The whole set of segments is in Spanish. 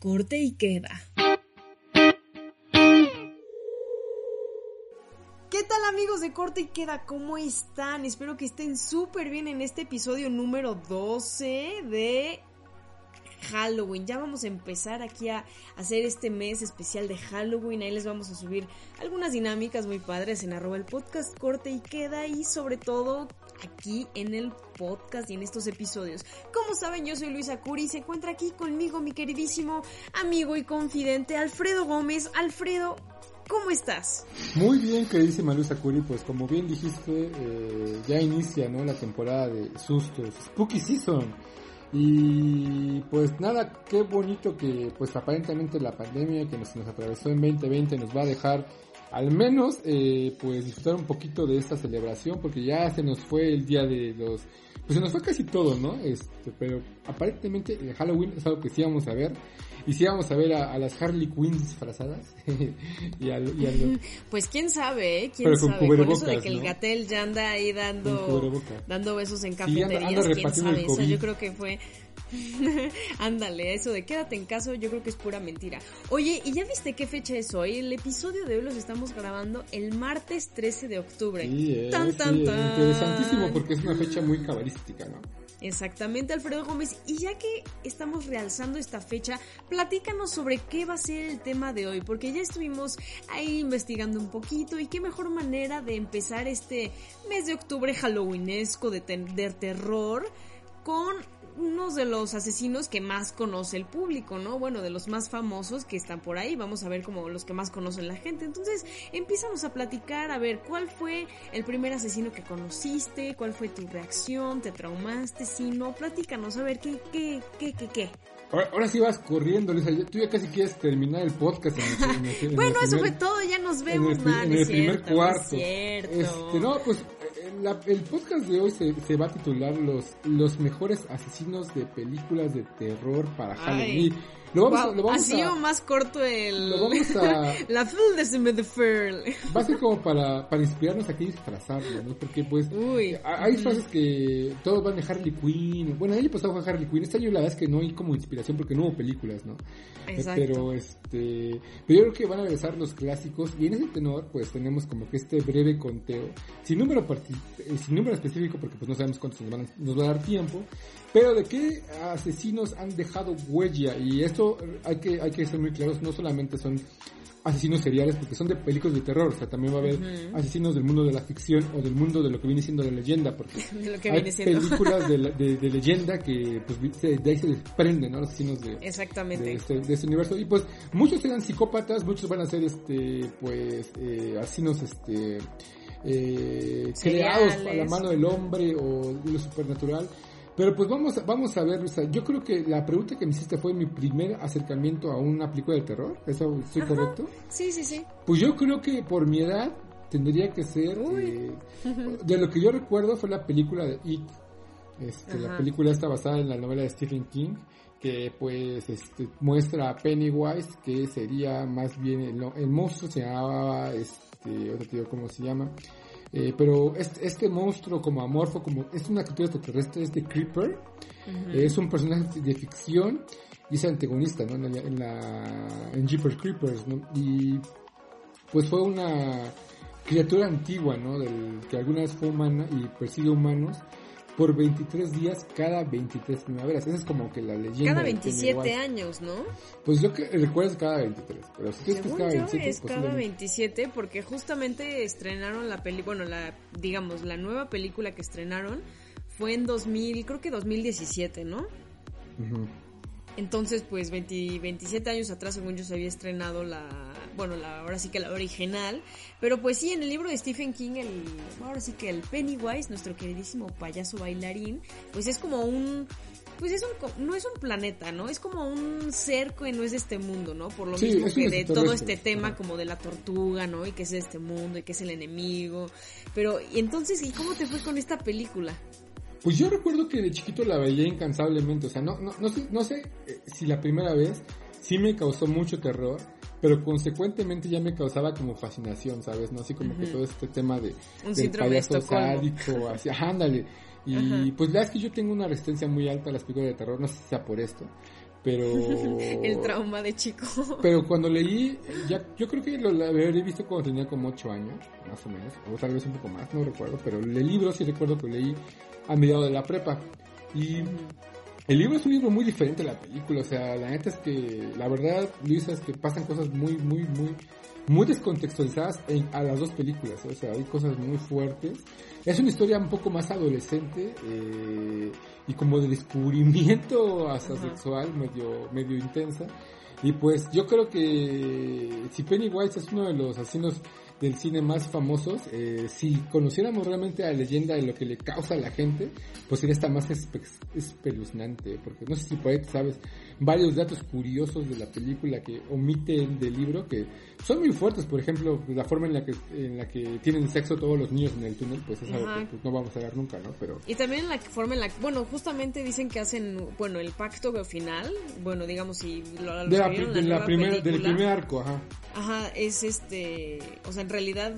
Corte y queda. ¿Qué tal amigos de Corte y Queda? ¿Cómo están? Espero que estén súper bien en este episodio número 12 de Halloween. Ya vamos a empezar aquí a hacer este mes especial de Halloween. Ahí les vamos a subir algunas dinámicas muy padres en arroba el podcast Corte y Queda y sobre todo aquí en el podcast y en estos episodios. Como saben, yo soy Luisa Curi y se encuentra aquí conmigo mi queridísimo amigo y confidente Alfredo Gómez. Alfredo, ¿cómo estás? Muy bien, queridísima Luisa Curi, pues como bien dijiste, eh, ya inicia ¿no? la temporada de sustos, Spooky Season. Y pues nada, qué bonito que pues aparentemente la pandemia que nos, nos atravesó en 2020 nos va a dejar al menos eh, pues disfrutar un poquito de esta celebración porque ya se nos fue el día de los pues se nos fue casi todo no este pero aparentemente el Halloween es algo que sí vamos a ver y sí vamos a ver a, las Harley Quinn disfrazadas y, a, pues quién sabe ¿eh? quién sabe con eso de que el Gatel ya anda ahí dando dando besos en cafeterías quién sabe eso yo creo que fue Ándale, eso de quédate en casa yo creo que es pura mentira. Oye, ¿y ya viste qué fecha es hoy? El episodio de hoy los estamos grabando el martes 13 de octubre. Sí, eh, tan, tan, tan. interesantísimo porque es una fecha muy cabalística, ¿no? Exactamente, Alfredo Gómez. Y ya que estamos realzando esta fecha, platícanos sobre qué va a ser el tema de hoy, porque ya estuvimos ahí investigando un poquito y qué mejor manera de empezar este mes de octubre halloweenesco de, de terror con unos de los asesinos que más conoce el público, ¿no? Bueno, de los más famosos que están por ahí, vamos a ver como los que más conocen la gente. Entonces, empezamos a platicar, a ver, ¿cuál fue el primer asesino que conociste? ¿Cuál fue tu reacción? ¿Te traumaste? Si no, platícanos, a ver, ¿qué, qué, qué, qué, qué? Ahora, sí vas corriendo, Lisa. Tú ya casi quieres terminar el podcast. bueno, eso fue todo, ya nos vemos. En el, primer cuarto. Este, no, pues el podcast de hoy se, va a titular los, los mejores asesinos de películas de terror para Halloween. Lo vamos, lo vamos ha sido más corto el... Lo vamos a... la full de the Furl. Va a ser como para, para inspirarnos aquí y disfrazarlo, ¿no? Porque pues Uy. hay disfraces que todos van de Harley Quinn. Bueno, el año pasado fue Harley Quinn. Este año la verdad es que no hay como inspiración porque no hubo películas, ¿no? Exacto. Pero este... Pero yo creo que van a regresar los clásicos y en ese tenor pues tenemos como que este breve conteo. Sin número, eh, sin número específico porque pues no sabemos cuántos nos, van nos va a dar tiempo. Pero de qué asesinos han dejado huella y esto hay que hay que ser muy claros, no solamente son asesinos seriales porque son de películas de terror, o sea, también va a haber asesinos del mundo de la ficción o del mundo de lo que viene siendo la leyenda, porque hay películas de, leyenda que pues de ahí se desprenden, ¿no? Asesinos de, Exactamente. Este, de, este, universo. Y pues muchos eran psicópatas, muchos van a ser este pues eh, asesinos este eh, creados a la mano del hombre o de lo supernatural pero pues vamos, vamos a ver, yo creo que la pregunta que me hiciste fue mi primer acercamiento a una película de terror, ¿eso estoy correcto? Sí, sí, sí. Pues yo creo que por mi edad tendría que ser, eh, de lo que yo recuerdo fue la película de It, este, la película está basada en la novela de Stephen King, que pues este, muestra a Pennywise, que sería más bien el, el monstruo, se llamaba, este, otro tío, ¿cómo se llama? Eh, pero este, este, monstruo como amorfo, como es una criatura extraterrestre, es de Creeper, es un personaje de ficción y es antagonista, ¿no? En, la, en, Jeepers Creepers, ¿no? Y pues fue una criatura antigua, ¿no? Del, que alguna vez fue humana y persigue humanos por 23 días cada 23 primaveras. Esa es como que la leyenda. Cada 27 años, ¿no? Pues yo que recuerdo es cada 23. Pero si es cada 27, es cada 27 porque justamente estrenaron la peli, bueno, la digamos la nueva película que estrenaron fue en 2000, creo que 2017, ¿no? Entonces, pues 27 años atrás, según yo, se había estrenado la, bueno, la, ahora sí que la original, pero pues sí, en el libro de Stephen King, el, ahora sí que el Pennywise, nuestro queridísimo payaso bailarín, pues es como un, pues es un, no es un planeta, ¿no? Es como un ser que no es de este mundo, ¿no? Por lo mismo que de todo este tema como de la tortuga, ¿no? Y que es de este mundo y que es el enemigo. Pero, y entonces, ¿y cómo te fue con esta película? Pues yo recuerdo que de chiquito la veía incansablemente, o sea, no, no, no sé, no sé eh, si la primera vez sí me causó mucho terror, pero consecuentemente ya me causaba como fascinación, ¿sabes? ¿No? Así como que todo este tema de Un del payaso sádico, así, ándale. Y pues la es que yo tengo una resistencia muy alta a las películas de terror, no sé si sea por esto, pero... el trauma de chico. Pero cuando leí, ya, yo creo que lo, había visto cuando tenía como 8 años, más o menos, o tal vez un poco más, no recuerdo, pero el libro sí recuerdo que leí a mediados de la prepa. Y el libro es un libro muy diferente a la película, o sea, la neta es que, la verdad, Luisa, es que pasan cosas muy, muy, muy, muy descontextualizadas a las dos películas, o sea, hay cosas muy fuertes. Es una historia un poco más adolescente eh, y como de descubrimiento hasta sexual, medio, medio intensa. Y pues yo creo que si Pennywise es uno de los asesinos del cine más famosos, eh, si conociéramos realmente la leyenda de lo que le causa a la gente, pues sería esta más espeluznante, porque no sé si por ahí sabes varios datos curiosos de la película que omiten del libro que son muy fuertes, por ejemplo, la forma en la que en la que tienen sexo todos los niños en el túnel, pues es algo que pues, no vamos a ver nunca, ¿no? Pero Y también la forma en la que, bueno, justamente dicen que hacen, bueno, el pacto final, bueno, digamos si lo, de la, de la primera del primer arco, ajá. Ajá, es este, o sea, en realidad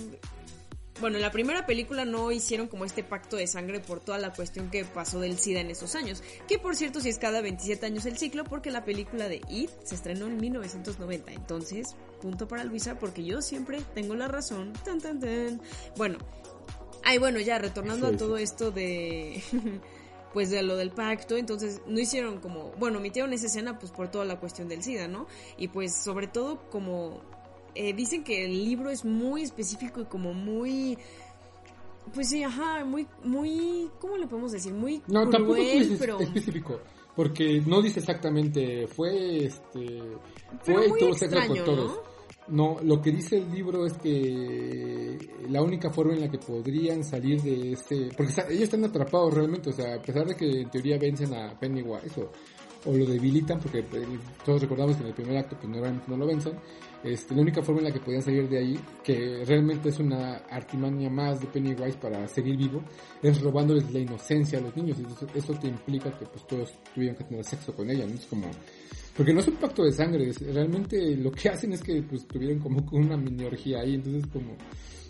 bueno, en la primera película no hicieron como este pacto de sangre por toda la cuestión que pasó del SIDA en esos años. Que por cierto, si es cada 27 años el ciclo, porque la película de It se estrenó en 1990. Entonces, punto para Luisa, porque yo siempre tengo la razón. Tan, tan, tan. Bueno, ay, bueno, ya retornando a todo esto de. pues de lo del pacto, entonces no hicieron como, bueno, omitieron esa escena pues por toda la cuestión del SIDA, ¿no? Y pues sobre todo como eh, dicen que el libro es muy específico y como muy pues sí, ajá, muy, muy, ¿cómo le podemos decir? Muy no, tampoco es pero... específico, porque no dice exactamente, fue, este, fue todo extraño, con todos. ¿no? no, lo que dice el libro es que la única forma en la que podrían salir de ese, porque ellos están atrapados realmente, o sea, a pesar de que en teoría vencen a Pennywise o, o lo debilitan, porque eh, todos recordamos que en el primer acto pues no, no lo vencen, este, la única forma en la que podían salir de ahí, que realmente es una artimaña más de Pennywise para seguir vivo, es robándoles la inocencia a los niños. Y eso, te implica que pues todos tuvieron que tener sexo con ella, ¿no? Es como... Porque no es un pacto de sangre, realmente lo que hacen es que pues tuvieron como una mini orgía ahí, entonces como...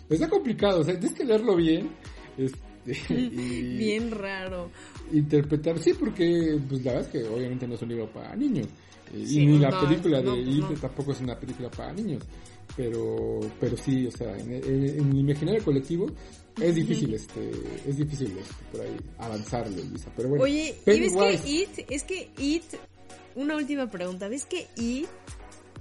Está complicado, o sea, tienes que leerlo bien. Este, y bien raro. Interpretar, sí, porque pues la verdad es que obviamente no es un libro para niños y ni la película de pues tampoco es una película para niños. Pero, pero sí, o sea, en, el imaginario colectivo es difícil, este, es difícil este, por ahí avanzarle, Lisa. Pero bueno, Oye, ¿y ves que It, es que It, una última pregunta, ¿ves que It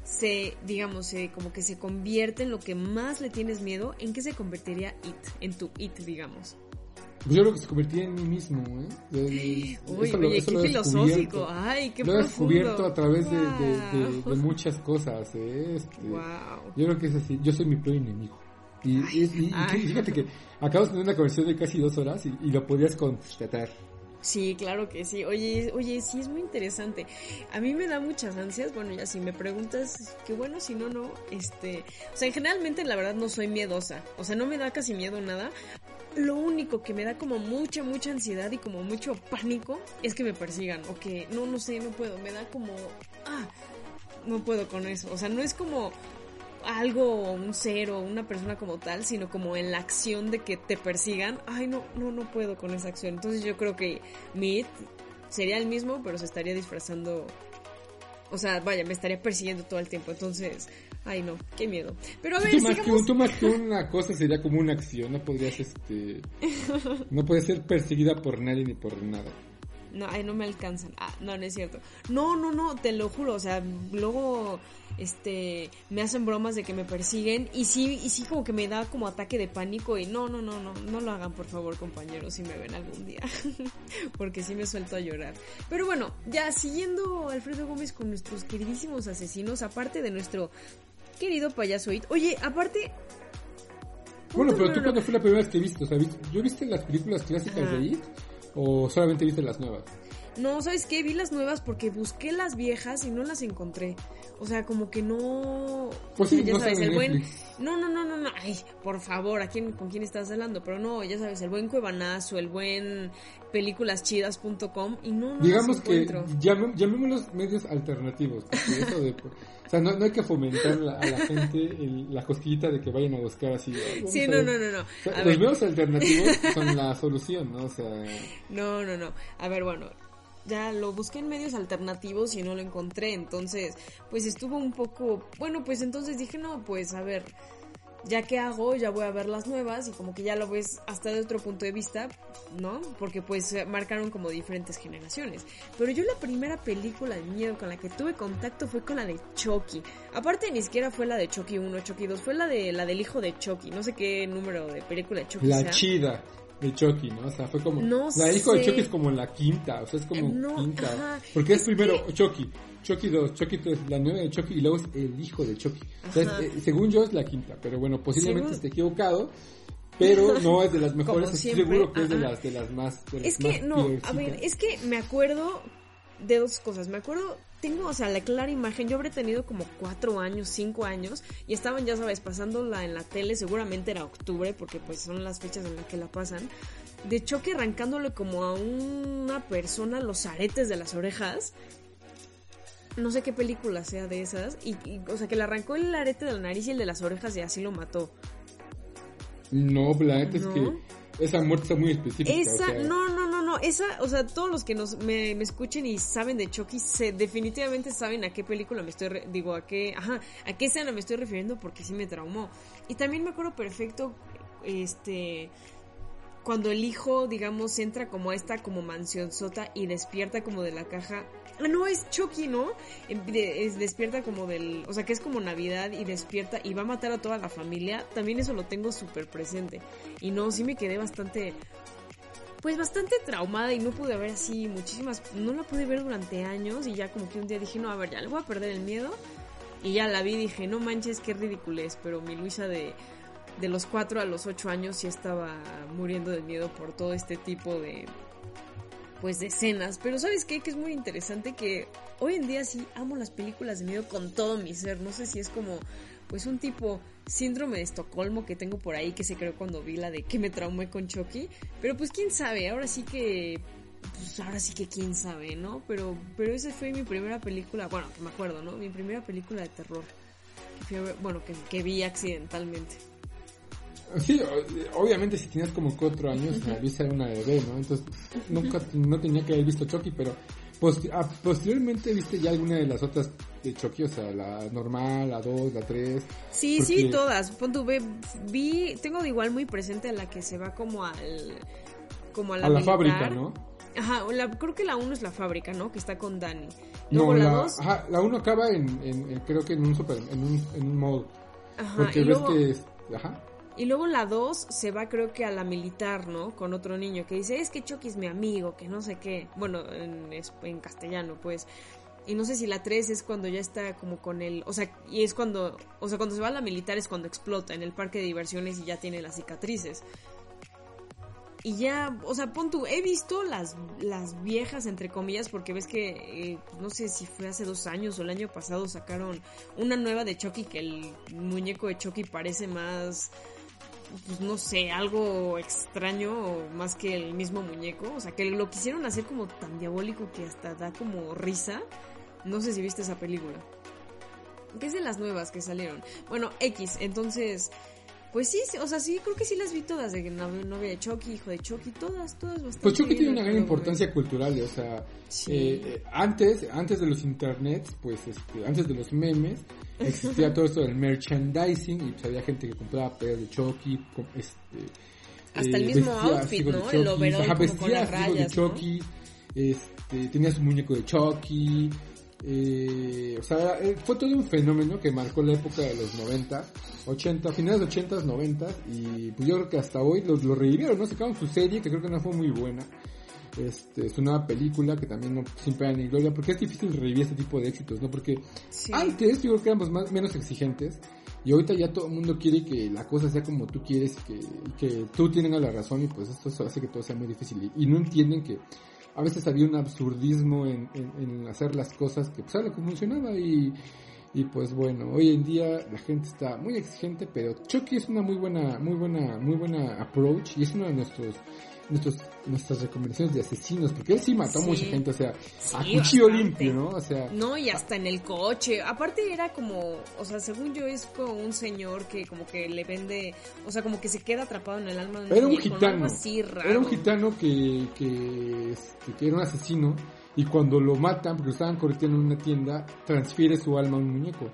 se, digamos, se, como que se convierte en lo que más le tienes miedo? ¿En qué se convertiría It? En tu It, digamos. Pues yo creo que se convertía en mí mismo, ¿eh? Uy, eso oye, qué filosófico. Ay, qué Lo he descubierto a través de, de, de, muchas cosas, ¿eh? Este, wow. Yo creo que es así. Yo soy mi peor enemigo. Y, y, fíjate que acabas de tener una conversación de casi dos horas y, y lo podías constatar. Sí, claro que sí. Oye, oye, sí es muy interesante. A mí me da muchas ansias. Bueno, ya si me preguntas, qué bueno, si no, no. Este, o sea, generalmente la verdad no soy miedosa. O sea, no me da casi miedo nada. Lo único que me da como mucha, mucha ansiedad y como mucho pánico es que me persigan. O que, no, no sé, no puedo. Me da como, ah, no puedo con eso. O sea, no es como, algo, un ser o una persona como tal, sino como en la acción de que te persigan. Ay, no, no, no puedo con esa acción. Entonces yo creo que Meet sería el mismo, pero se estaría disfrazando. O sea, vaya, me estaría persiguiendo todo el tiempo. Entonces, ay no, qué miedo. Pero a ver, tú más, que, tú más que una cosa sería como una acción. No podrías, este. no puedes ser perseguida por nadie ni por nada. No, ay, no me alcanzan. Ah, no, no es cierto. No, no, no, te lo juro. O sea, luego este me hacen bromas de que me persiguen y sí y sí como que me da como ataque de pánico y no no no no no lo hagan por favor compañeros si me ven algún día porque sí me suelto a llorar pero bueno ya siguiendo Alfredo Gómez con nuestros queridísimos asesinos aparte de nuestro querido payaso It oye aparte bueno pero tú cuándo fue la primera vez que viste o sea yo viste las películas clásicas de It o solamente viste las nuevas no, ¿sabes qué? Vi las nuevas porque busqué las viejas y no las encontré. O sea, como que no... Pues sí, ya no sabes, el buen... No, no, no, no, no. Ay, por favor, ¿a quién, ¿con quién estás hablando? Pero no, ya sabes, el buen Cuevanazo, el buen películaschidas.com y no, no Digamos que llamémoslos medios alternativos. Eso de, o sea, no, no, hay que fomentar a la gente la cosquillita de que vayan a buscar así. Sí, no, no, no, no. los medios alternativos son la solución, ¿no? O sea... No, no, no. A ver, bueno ya lo busqué en medios alternativos y no lo encontré, entonces pues estuvo un poco, bueno, pues entonces dije, no, pues a ver, ya que hago, ya voy a ver las nuevas y como que ya lo ves hasta de otro punto de vista, ¿no? Porque pues marcaron como diferentes generaciones. Pero yo la primera película de miedo con la que tuve contacto fue con la de Chucky. Aparte ni siquiera fue la de Chucky 1, Chucky 2, fue la de la del hijo de Chucky. No sé qué número de película de Chucky La chida de Chucky, ¿no? O sea, fue como... No la hijo de Chucky es como la quinta, o sea, es como no, quinta. porque es, primero Chucky, Chucky 2, Chucky 3, la nueva de Chucky y luego es el hijo de Chucky. Eh, según yo es la quinta, pero bueno, posiblemente esté equivocado. Pero no es de las mejores, estoy seguro que es de las, de las más. es que, no, a ver, es que me acuerdo de dos cosas. Me acuerdo, tengo, o sea, la clara imagen. Yo habré tenido como cuatro años, cinco años, y estaban, ya sabes, pasándola en la tele. Seguramente era octubre, porque pues son las fechas en las que la pasan. De choque arrancándole como a una persona los aretes de las orejas no sé qué película sea de esas, y, o sea, que le arrancó el arete de la nariz y el de las orejas y así lo mató. No, la neta es que esa muerte está muy específica. Esa, no, no, no, no, esa, o sea, todos los que nos, me, escuchen y saben de Chucky, se, definitivamente saben a qué película me estoy, digo, a qué, ajá, a qué escena me estoy refiriendo porque sí me traumó. Y también me acuerdo perfecto, este, cuando el hijo, digamos, entra como a esta como mansión sota y despierta como de la caja Ah, no, es Chucky, ¿no? Es, despierta como del. O sea, que es como Navidad y despierta y va a matar a toda la familia. También eso lo tengo súper presente. Y no, sí me quedé bastante. Pues bastante traumada y no pude ver así muchísimas. No la pude ver durante años y ya como que un día dije, no, a ver, ya le voy a perder el miedo. Y ya la vi y dije, no manches, qué es Pero mi Luisa de, de los 4 a los 8 años sí estaba muriendo de miedo por todo este tipo de, pues de escenas. Pero ¿sabes qué? Que es muy interesante que hoy en día sí amo las películas de miedo con todo mi ser. No sé si es como pues un tipo síndrome de Estocolmo que tengo por ahí que se creó cuando vi la de que me traumé con Chucky. Pero pues quién sabe, ahora sí que pues ahora sí que quién sabe, ¿no? Pero pero esa fue mi primera película, bueno, que me acuerdo, ¿no? Mi primera película de terror. bueno, que, que vi accidentalmente. Sí, obviamente si tenías como cuatro años, la vista era una bebé, ¿no? Entonces nunca no tenía que haber visto Chucky, pero ah, posteriormente viste ya alguna de las otras de Chucky, o sea, la normal, la dos, la tres. Sí, sí, todas. Pon tu vi, tengo de igual muy presente a la que se va como al, como a la, a la fábrica, ¿no? Ajá, creo que la uno es la fábrica, ¿no? Que está con Dani. no, la, dos... ajá, la uno acaba en, en, creo que en un super, en un, en un mall. Ajá, porque ves que, es, ajá. Y luego la 2 se va creo que a la militar, ¿no? Con otro niño que dice, es que Chucky es mi amigo, que no sé qué. Bueno, en, castellano, pues. Y no sé si la 3 es cuando ya está como con el... O sea, y es cuando... O sea, cuando se va a la militar es cuando explota en el parque de diversiones y ya tiene las cicatrices. Y ya, o sea, pon tú, he visto las, las viejas, entre comillas, porque ves que, eh, no sé si fue hace dos años o el año pasado sacaron una nueva de Chucky, que el muñeco de Chucky parece más pues no sé, algo extraño más que el mismo muñeco. O sea, que lo quisieron hacer como tan diabólico que hasta da como risa. No sé si viste esa película. Que es de las nuevas que salieron. Bueno, X, entonces pues sí, o sea, sí, creo que sí las vi todas, de novia de Chucky, hijo de Chucky, todas, todas bastante. Pues Chucky tiene una gran importancia cultural, o sea, eh, eh, antes, antes de los internets, pues, este, antes de los memes, existía todo esto del merchandising y pues había gente que compraba pedos de Chucky, este, hasta el eh, mismo outfit, ¿no? el overall con las rayas, de Chucky, este, tenía su muñeco de Chucky, eh, o sea, eh, fue todo un fenómeno que marcó la época de los 90, 80, finales de 80, 90 y pues yo creo que hasta hoy lo, lo revivieron, ¿no? Sacaron su serie que creo que no fue muy buena. Este, su nueva película que también no sin pena ni gloria porque es difícil revivir este tipo de éxitos, ¿no? Porque antes yo creo que éramos más, menos exigentes y ahorita ya todo el mundo quiere que la cosa sea como tú quieres y que, que tú tienes la razón y pues esto hace que todo sea muy difícil y no entienden que a veces había un absurdismo en, hacer las cosas que pues era lo que funcionaba y, y pues bueno, hoy en día la gente está muy exigente, pero Chucky es una muy buena, muy buena, muy buena approach y es uno de nuestros nuestros, nuestras recomendaciones de asesinos, porque él sí mató a mucha gente, o sea, a cuchillo limpio, ¿no? O sea... No, y hasta en el coche. Aparte era como, o sea, según yo es como un señor que como que le vende, o sea, como que se queda atrapado en el alma de un Era un gitano. Era un gitano que, que, este, que era un asesino y cuando lo matan, porque lo estaban corriendo en una tienda, transfiere su alma a un muñeco.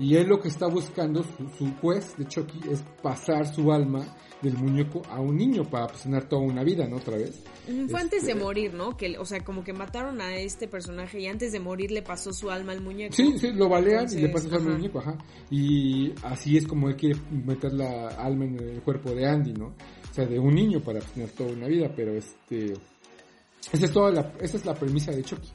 Y él lo que está buscando, su, su quest de Chucky, es pasar su alma del muñeco a un niño para tener toda una vida, ¿no? Otra vez. Fue antes de este, morir, ¿no? Que, o sea, como que mataron a este personaje y antes de morir le pasó su alma al muñeco. Sí, sí, lo balean y le pasa su alma al muñeco, ajá. Y así es como él quiere meter la alma en el cuerpo de Andy, ¿no? O sea, de un niño para tener toda una vida, pero este... Esa es, toda la, esa es la premisa de Chucky.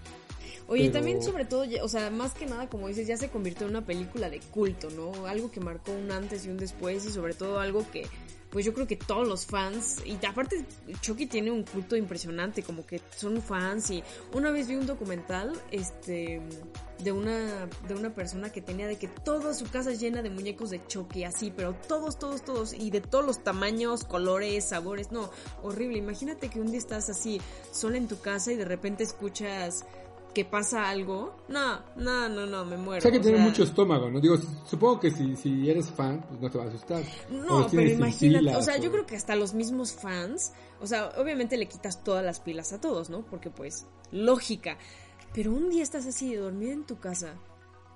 Oye, también sobre todo, o sea, más que nada, como dices, ya se convirtió en una película de culto, ¿no? Algo que marcó un antes y un después y sobre todo algo que, pues yo creo que todos los fans, y aparte Chucky tiene un culto impresionante, como que son fans y una vez vi un documental, este, de una, de una persona que tenía de que toda su casa llena de muñecos de Chucky, así, pero todos, todos, todos, y de todos los tamaños, colores, sabores, no, horrible, imagínate que un día estás así, sola en tu casa y de repente escuchas que pasa algo, no, no, no, no, me muero. O sea que tiene mucho estómago, ¿no? Digo, supongo que si, si eres fan, pues no te va a asustar. No, pero imagínate, o sea, yo creo que hasta los mismos fans, o sea, obviamente le quitas todas las pilas a todos, ¿no? Porque pues, lógica. Pero un día estás así, dormido en tu casa,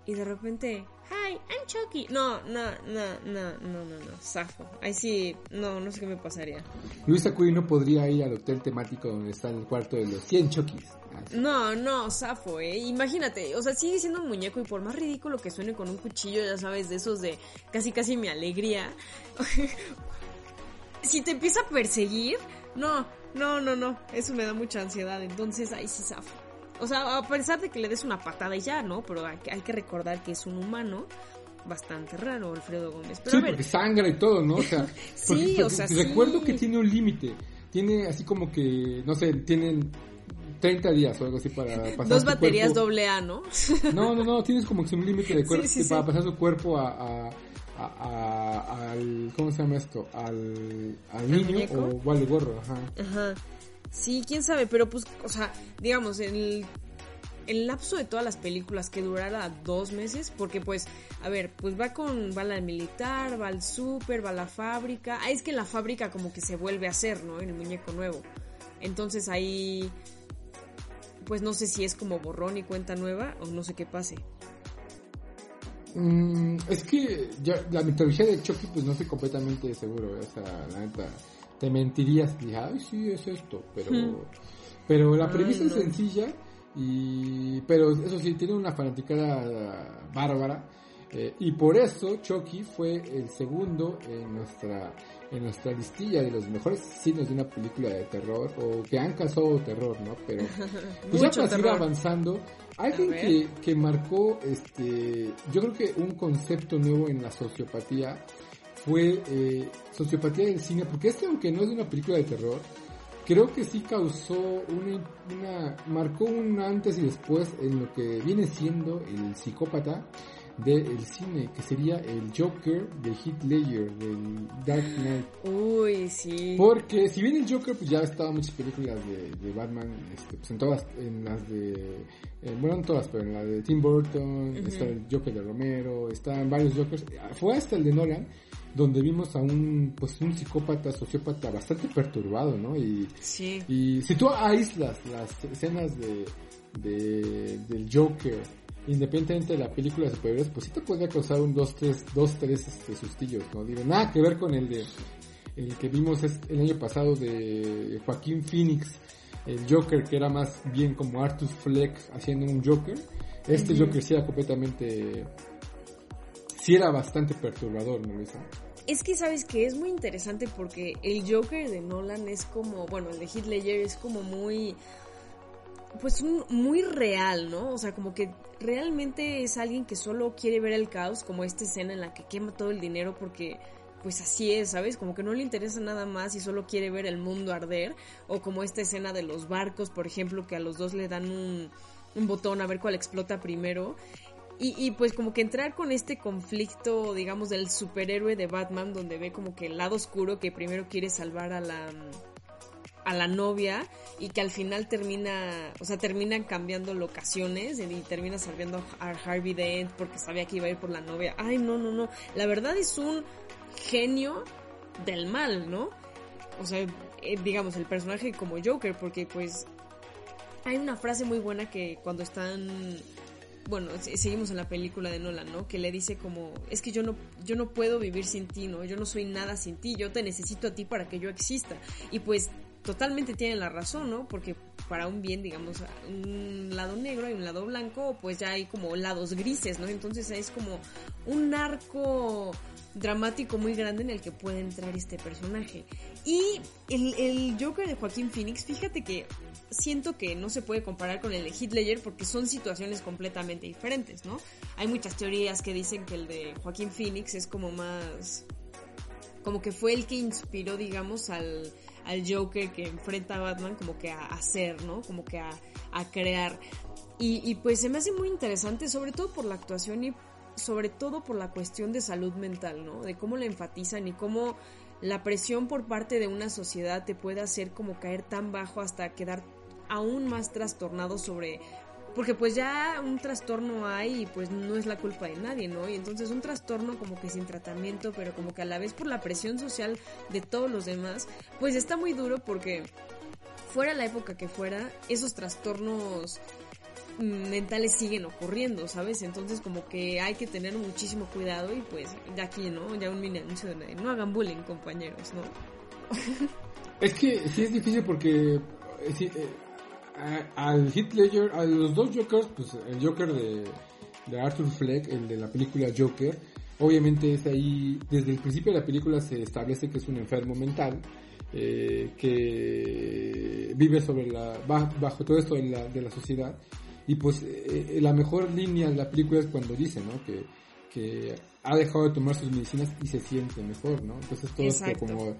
y de repente, hi, I'm Chucky. No, no, no, no, no, no, no, zafo. Ahí sí, no, no sé qué me pasaría. Luisa Cui no podría ir al hotel temático donde está el cuarto de los 100 Chuckys. No, no, zafo, eh. Imagínate, o sea, sigue siendo un muñeco y por más ridículo que suene con un cuchillo, ya sabes, de esos de casi casi mi alegría. si te empieza a perseguir, no, no, no, no, eso me da mucha ansiedad, entonces ahí sí zafo. O sea, a pesar de que le des una patada y ya, ¿no? Pero hay que, hay que recordar que es un humano bastante raro, Alfredo Gómez. Pero sí, porque sangra y todo, ¿no? O sea, sí, o sea, recuerdo que tiene un límite. Tiene así como que, no sé, tienen 30 días o algo así para pasar Dos baterías doble A, ¿no? No, no, no, tienes como que un límite de cuerpo para pasar su cuerpo a, al, ¿cómo se llama esto? Al, al niño o vale gorro, ajá. Ajá. Sí, quién sabe, pero pues, o sea, digamos, el, el lapso de todas las películas que durara dos meses, porque pues, a ver, pues va con, va la militar, va al súper, va a la fábrica. Ah, es que en la fábrica como que se vuelve a hacer, ¿no? En el muñeco nuevo. Entonces ahí pues no sé si es como borrón y cuenta nueva o no sé qué pase. Mm, es que ya, la mitología de Chucky pues no estoy completamente seguro, o sea, la neta, te mentirías y ay sí es esto, pero, pero la premisa es sencilla y, pero eso sí, tiene una fanaticada bárbara eh, y por eso Chucky fue el segundo en nuestra en nuestra listilla de los mejores cines de una película de terror o que han causado terror, ¿no? Pero pues ya para seguir avanzando, alguien que, que marcó este, yo creo que un concepto nuevo en la sociopatía fue eh, sociopatía del cine, porque este aunque no es de una película de terror, creo que sí causó una, una marcó un antes y después en lo que viene siendo el psicópata del cine, que sería el Joker de Heath Ledger, del Dark Knight. Uy, sí. Porque si bien el Joker pues ya ha estado en muchas películas de, Batman, este, pues en todas, en las de, eh, bueno, en todas, pero en la de Tim Burton, está el Joker de Romero, están varios Jokers, fue hasta el de Nolan, donde vimos a un, pues un psicópata, sociópata bastante perturbado, ¿no? Y, sí. y si tú aíslas las escenas de, de del Joker, independientemente de la película de superhéroes, pues sí te podría causar un 2, 3, dos, tres este, sustillos, ¿no? Digo, nada que ver con el de, el que vimos el año pasado de Joaquín Phoenix, el Joker, que era más bien como Arthur Fleck haciendo un Joker. Este Joker sí era completamente, sí era bastante perturbador, ¿no, Luisa? Es que sabes que es muy interesante porque el Joker de Nolan es como, bueno, el de Heath Ledger es como muy pues un, muy real, ¿no? O sea, como que realmente es alguien que solo quiere ver el caos, como esta escena en la que quema todo el dinero porque pues así es, ¿sabes? Como que no le interesa nada más y solo quiere ver el mundo arder, o como esta escena de los barcos, por ejemplo, que a los dos le dan un, botón a ver cuál explota primero. Y, y, pues como que entrar con este conflicto, digamos, del superhéroe de Batman, donde ve como que el lado oscuro que primero quiere salvar a la a la novia y que al final termina, o sea, terminan cambiando locaciones y termina salviendo a Harvey Dent porque sabía que iba a ir por la novia. Ay, no, no, no. La verdad es un genio del mal, ¿no? O sea, eh, digamos, el personaje como Joker, porque pues hay una frase muy buena que cuando están bueno, seguimos en la película de Nolan, ¿no? Que le dice como, es que yo no, yo no puedo vivir sin ti, ¿no? Yo no soy nada sin ti, yo te necesito a ti para que yo exista. Y pues totalmente tienen la razón, ¿no? Porque para un bien, digamos, un lado negro y un lado blanco, pues ya hay como lados grises, ¿no? Entonces es como un arco dramático muy grande en el que puede entrar este personaje. Y el, el Joker de Joaquín Phoenix, fíjate que siento que no se puede comparar con el de Heath porque son situaciones completamente diferentes, ¿no? Hay muchas teorías que dicen que el de Joaquín Phoenix es como más... como que fue el que inspiró, digamos, al, al Joker que enfrenta a Batman como que a hacer, ¿no? Como que a, a crear. Y, y pues se me hace muy interesante, sobre todo por la actuación y sobre todo por la cuestión de salud mental, ¿no? De cómo la enfatizan y cómo la presión por parte de una sociedad te puede hacer como caer tan bajo hasta quedar aún más trastornado sobre porque pues ya un trastorno hay y pues no es la culpa de nadie, ¿no? Y entonces un trastorno como que sin tratamiento, pero como que a la vez por la presión social de todos los demás, pues está muy duro porque fuera la época que fuera, esos trastornos mentales siguen ocurriendo, ¿sabes? Entonces como que hay que tener muchísimo cuidado y pues de aquí, ¿no? Ya un mini anuncio de no hagan bullying, compañeros, ¿no? es que sí es difícil porque eh, eh, al Heath Ledger, a los dos Jokers, pues el Joker de, Arthur Fleck, el de la película Joker, obviamente es ahí, desde el principio de la película se establece que es un enfermo mental, eh, que vive sobre la, bajo todo esto de la, de la sociedad, y pues eh, la mejor línea de la película es cuando dice, ¿no? Que, que ha dejado de tomar sus medicinas y se siente mejor, ¿no? Entonces todo esto como,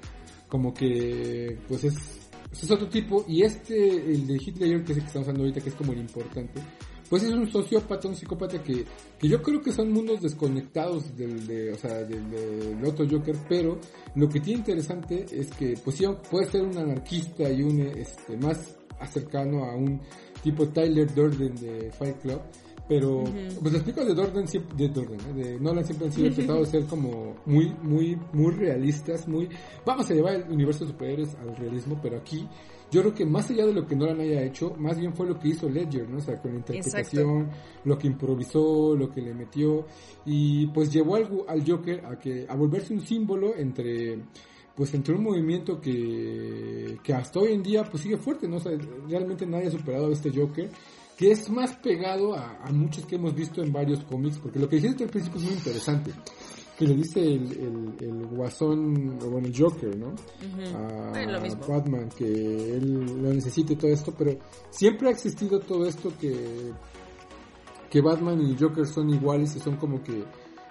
como que, pues es es otro tipo, y este, el de Hitler, que es el que estamos hablando ahorita, que es como el importante, pues es un sociópata, un psicópata que, que yo creo que son mundos desconectados del, de, o sea, del, otro Joker, pero lo que tiene interesante es que, pues sí, puede ser un anarquista y un, este, más acercano a un tipo Tyler Durden de Fight Club, pero, pues los explicos de Durden, de, Durden, de Nolan siempre han sido empezados a ser como muy, muy, muy realistas, muy, vamos a llevar el universo de superhéroes al realismo, pero aquí, yo creo que más allá de lo que Nolan haya hecho, más bien fue lo que hizo Ledger, ¿no? O sea, con la interpretación, lo que improvisó, lo que le metió, y pues llevó al, al Joker a que, a volverse un símbolo entre, pues entre un movimiento que, que hasta hoy en día pues sigue fuerte, ¿no? O sea, realmente nadie ha superado a este Joker que es más pegado a, muchos que hemos visto en varios cómics, porque lo que dijiste al principio es muy interesante, que le dice el, el, guasón, o bueno, el Joker, ¿no? A Batman, que él lo necesite todo esto, pero siempre ha existido todo esto que, que Batman y Joker son iguales y son como que,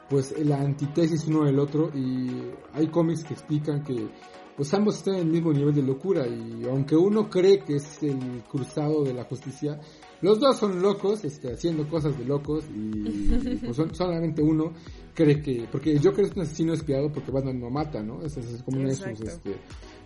pues, la antítesis uno del otro, y hay cómics que explican que pues ambos están en el mismo nivel de locura y aunque uno cree que es el cruzado de la justicia, los dos son locos, este, haciendo cosas de locos y pues solamente uno cree que, porque el Joker es un asesino espiado porque Batman no mata, ¿no? Ese es como uno de sus, este,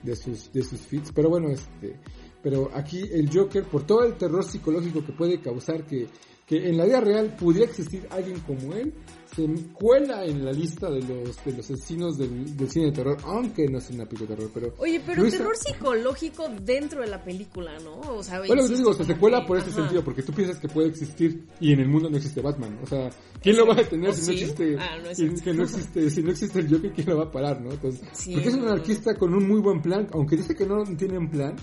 de sus, de sus fits, pero bueno, este, pero aquí el Joker, por todo el terror psicológico que puede causar que, que en la vida real pudiera existir alguien como él, se cuela en la lista de los de los asesinos del, del cine de terror, aunque no es una película de terror, pero... Oye, pero terror psicológico dentro de la película, ¿no? O sea, bueno, te digo, se cuela por ese sentido, porque tú piensas que puede existir y en el mundo no existe Batman, o sea, ¿quién lo va a detener si no existe, ah, no si, no existe, si no existe el Joker, quién lo va a parar, no? Entonces, porque es un anarquista con un muy buen plan, aunque dice que no tiene un plan,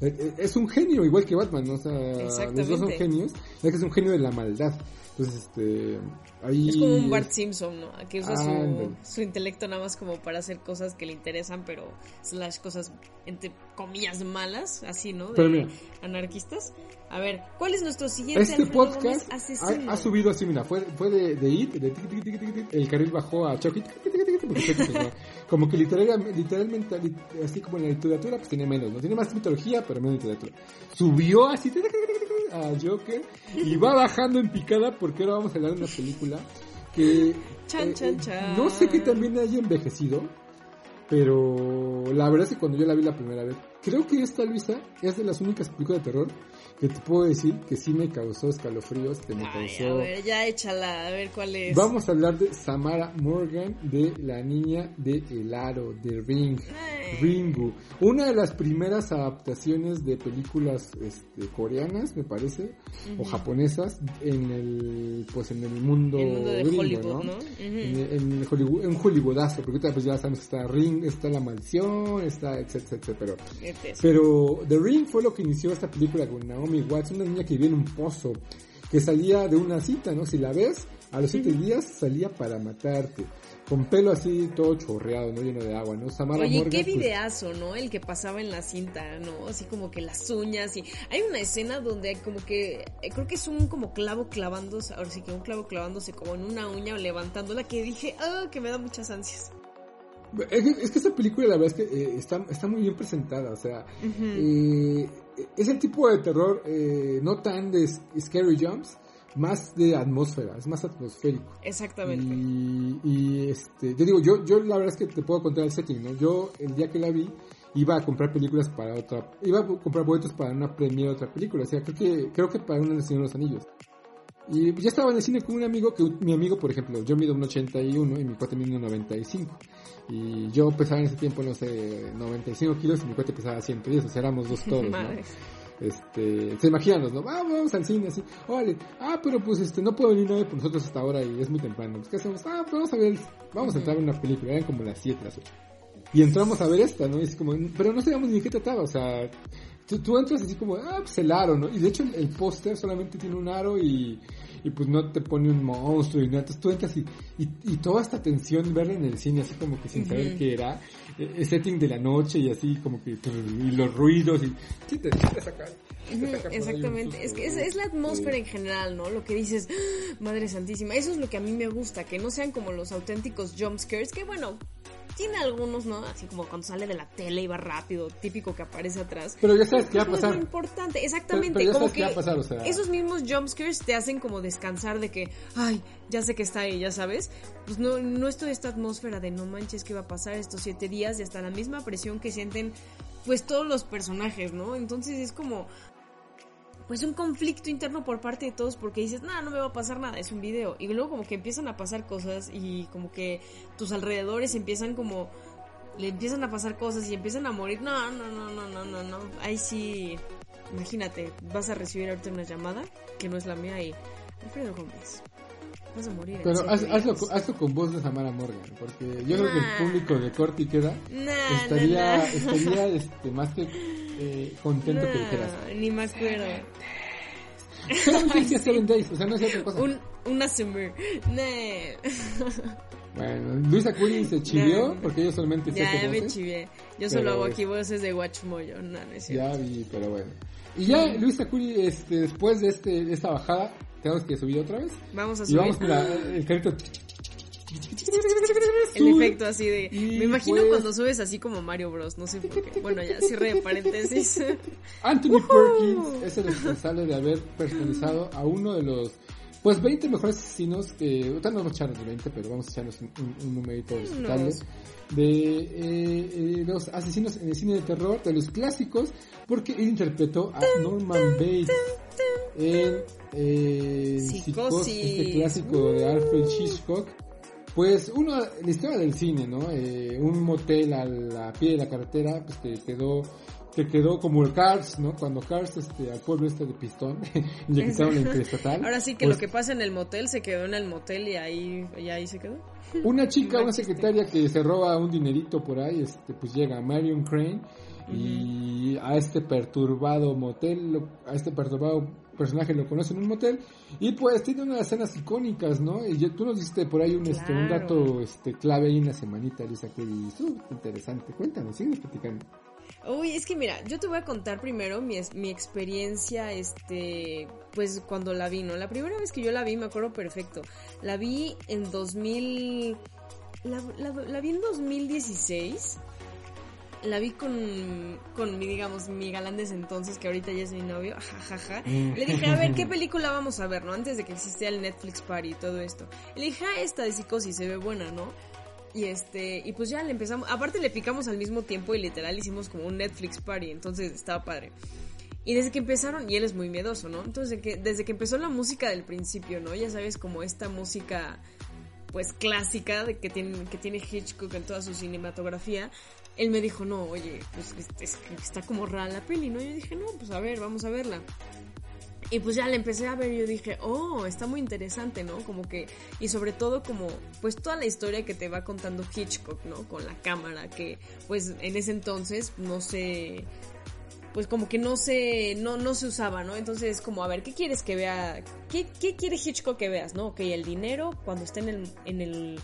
eh, eh, es un genio igual que Batman, ¿no? o sea, los dos son genios, es que es un genio de la maldad. Entonces, este, ahí... Es como un Bart Simpson, ¿no? Que usa su, su, intelecto nada más como para hacer cosas que le interesan, pero slash cosas, entre comillas, malas, así, ¿no? De anarquistas. A ver, ¿cuál es nuestro siguiente Este podcast ha, subido así, mira, fue, fue de, de IT, de el carril bajó a Chucky, como que literalmente, literalmente, así como en la literatura, pues tiene menos, no tiene más mitología, pero menos literatura. Subió así a Joker y va bajando en picada porque ahora vamos a hablar de una película que chan, chan, chan. no sé que también haya envejecido, pero la verdad es que cuando yo la vi la primera vez, creo que esta Luisa es de las únicas películas de terror que te puedo decir que sí me causó escalofríos, que me causó... A ver, ya échala, a ver cuál es. Vamos a hablar de Samara Morgan, de la niña de El Aro, de Ring. Ringu. Una de las primeras adaptaciones de películas este, coreanas, me parece, o japonesas, en el, pues en el mundo, de gringo, Hollywood, ¿no? en, Hollywood, en Hollywoodazo, porque pues ya sabemos que está Ring, está La Maldición, está etcétera, etcétera, pero, pero The Ring fue lo que inició esta película con Naomi Watts, una niña que vivía en un pozo, que salía de una cita, ¿no? Si la ves, a los siete días salía para matarte. Con pelo así todo chorreado, ¿no? Lleno de agua, ¿no? Samara Oye, qué pues, videazo, ¿no? El que pasaba en la cinta, ¿no? Así como que las uñas y... Hay una escena donde como que... Eh, creo que es un como clavo clavándose, ahora sí que un clavo clavándose como en una uña o levantándola que dije, ah, que me da muchas ansias. Es que, esa película la verdad es que eh, está, está muy bien presentada, o sea, eh, es el tipo de terror no tan de scary jumps, más de atmósfera, es más atmosférico. Exactamente. Y, este, te digo, yo, yo la verdad es que te puedo contar el setting, ¿no? Yo el día que la vi iba a comprar películas para otra, iba a comprar boletos para una premiere de otra película, o sea, creo que, creo que para una de los Anillos. Y ya estaba en el cine con un amigo, que mi amigo, por ejemplo, yo mido un 81 y mi cuate mide un 95. Y yo pesaba en ese tiempo, no sé, 95 kilos y mi cuate pesaba 110, o sea, éramos dos todos, ¿no? este, se imaginan, ¿no? Ah, vamos al cine, así, órale, ah, pero pues este, no puedo venir nadie por nosotros hasta ahora y es muy temprano, ¿qué hacemos? Ah, pues vamos a ver, vamos a entrar en una película, eran como las 7, las 8. Y entramos a ver esta, ¿no? Y es como, pero no sabíamos ni qué trataba, o sea, tú, entras así como, ah, pues el aro, ¿no? Y de hecho el, póster solamente tiene un aro y, y, pues no te pone un monstruo y nada. Entonces tú entras y, y, toda esta tensión verla en el cine así como que sin saber qué era, eh, el setting de la noche y así como que, y los ruidos y, sí te, te saca, Exactamente, es que es, es, la atmósfera en general, ¿no? Lo que dices, ¡Ah! Madre Santísima, eso es lo que a mí me gusta, que no sean como los auténticos jumpscares, que bueno, tiene algunos, ¿no? Así como cuando sale de la tele y va rápido, típico que aparece atrás. Pero ya sabes qué va a pasar. Es lo importante, exactamente. Pero, pasar, o sea. Esos mismos jumpscares te hacen como descansar de que, ay, ya sé que está ahí, ya sabes. Pues no, no estoy esta atmósfera de no manches qué va a pasar estos siete días y hasta la misma presión que sienten pues todos los personajes, ¿no? Entonces es como, pues un conflicto interno por parte de todos porque dices, nada, no me va a pasar nada, es un video. Y luego como que empiezan a pasar cosas y como que tus alrededores empiezan como, le empiezan a pasar cosas y empiezan a morir. No, no, no, no, no, no, no. Ahí sí, imagínate, vas a recibir ahorita una llamada que no es la mía y Alfredo Gómez. Vas a morir. Pero hazlo, hazlo, con voz de Samara Morgan, porque yo creo que el público de Corti queda estaría, estaría este, más que eh, contento que dijeras. Ni me acuerdo. Solamente Seven Days, o sea, no es otra cosa. Un, una summer. Bueno, Luisa Curi se chivió porque yo solamente sé Ya, me chivié. Yo solo hago aquí voces de Watchmoyo. No, no es Ya vi, pero bueno. Y ya, Luisa Curi, este, después de, este, de esta bajada, tenemos que subir otra vez. Vamos a subir. Y vamos, mira, el carrito el efecto así de. me imagino pues cuando subes así como Mario Bros. No sé por qué. Bueno, ya cierre de paréntesis. Anthony Perkins es el responsable de haber personalizado a uno de los. Pues 20 mejores asesinos que. Ahorita no vamos a echarnos de 20, pero vamos a echarnos un, un, numerito respetable. De eh, eh, los asesinos en el cine de terror, de los clásicos, porque él interpretó a Norman Bates en eh, Psicosis, este clásico de Alfred Hitchcock pues uno, la historia del cine, ¿no? Eh, un motel a la pie de la carretera, pues que quedó, que quedó como el Cars, ¿no? Cuando Cars, este, al pueblo este de Pistón, inyectaron el interestatal. Ahora sí que lo pues que pasa en el motel se quedó en el motel y ahí, y ahí se quedó. Una chica, una secretaria que se roba un dinerito por ahí, este, pues llega Marion Crane y a este perturbado motel, a este perturbado personaje lo conoce en un motel y pues tiene unas escenas icónicas, ¿no? Y tú nos diste por ahí un, este, un dato este, clave ahí una semanita, Lisa, que estuvo interesante. Cuéntanos, sigue platicando. Uy, es que mira, yo te voy a contar primero mi, mi experiencia, este, pues cuando la vi, ¿no? La primera vez que yo la vi, me acuerdo perfecto, la vi en 2000, la, la, la vi en 2016 la vi con, con mi, digamos, mi galán de entonces, que ahorita ya es mi novio, jajaja. Mm. Le dije, a ver, ¿qué película vamos a ver, no? Antes de que existiera el Netflix Party y todo esto. Le dije, ah, esta de psicosis se ve buena, ¿no? Y este, y pues ya le empezamos, aparte le picamos al mismo tiempo y literal hicimos como un Netflix Party, entonces estaba padre. Y desde que empezaron, y él es muy miedoso, ¿no? Entonces, que, desde que empezó la música del principio, ¿no? Ya sabes, como esta música, pues clásica de que tiene, que tiene Hitchcock en toda su cinematografía, él me dijo, no, oye, pues es que está como rara la peli, ¿no? Yo dije, no, pues a ver, vamos a verla. Y pues ya la empecé a ver y yo dije, oh, está muy interesante, ¿no? Como que, y sobre todo como, pues toda la historia que te va contando Hitchcock, ¿no? Con la cámara, que pues en ese entonces no sé, pues como que no se, no, no se usaba, ¿no? Entonces como, a ver, ¿qué quieres que vea? ¿Qué, qué quiere Hitchcock que veas, no? Ok, el dinero cuando está en el, en el,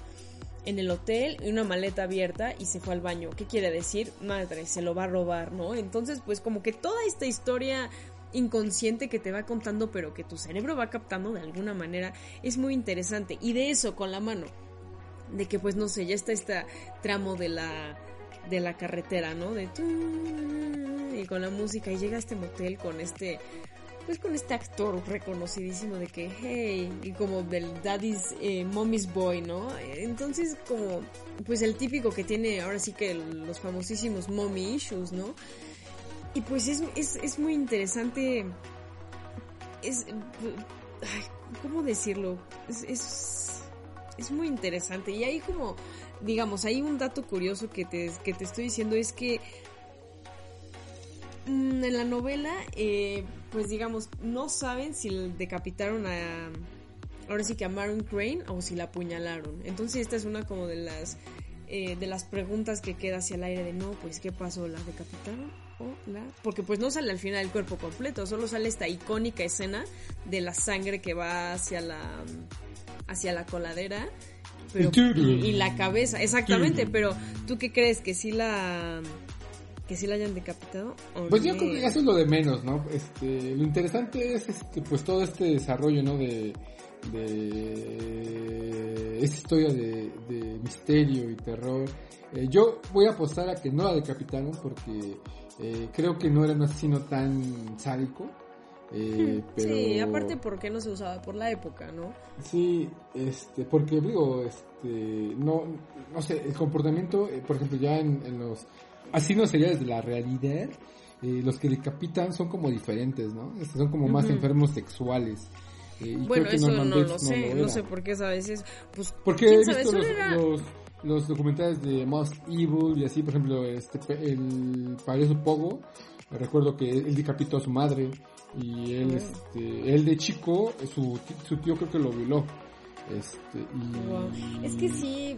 en el hotel y una maleta abierta y se fue al baño. ¿Qué quiere decir? Madre, se lo va a robar, ¿no? Entonces pues como que toda esta historia inconsciente que te va contando, pero que tu cerebro va captando de alguna manera, es muy interesante. Y de eso con la mano, de que pues no sé, ya está este tramo de la de la carretera, ¿no? De y con la música y llega a este motel con este pues con este actor reconocidísimo de que hey y como del daddy's eh, mommy's boy, ¿no? Entonces como pues el típico que tiene ahora sí que los famosísimos mommy issues, ¿no? Y pues es, es, es muy interesante. Es. ¿Cómo decirlo? Es, es, es, muy interesante. Y hay como. Digamos, hay un dato curioso que te, que te estoy diciendo: es que. Mm, en la novela, eh, pues digamos, no saben si decapitaron a. Ahora sí que a Maron Crane o si la apuñalaron. Entonces, esta es una como de las. Eh, de las preguntas que queda hacia el aire de no, pues qué pasó, la decapitaron porque pues no sale al final el cuerpo completo, solo sale esta icónica escena de la sangre que va hacia la hacia la coladera y, la cabeza, exactamente, pero ¿tú qué crees que sí la que sí la hayan decapitado? Pues yo creo que eso es lo de menos, ¿no? Este, lo interesante es este, pues todo este desarrollo, ¿no? De, de esta historia de, de misterio y terror. Eh, yo voy a apostar a que no la decapitaron porque eh, creo que no era un asesino tan sádico. Eh, pero... Sí, aparte porque no se usaba por la época, ¿no? Sí, este, porque digo, este, no, no sé, el comportamiento, eh, por ejemplo, ya en, en los asesinos desde la realidad, eh, los que decapitan son como diferentes, ¿no? Son como más enfermos sexuales. Eh, bueno, eso no lo sé, no, sé por qué a veces, pues, porque he visto los, los documentales de Most Evil y así, por ejemplo, este el payaso Pogo, recuerdo que él decapitó a su madre y él, este, él de chico, su, su tío creo que lo violó. Este, y... Es que sí,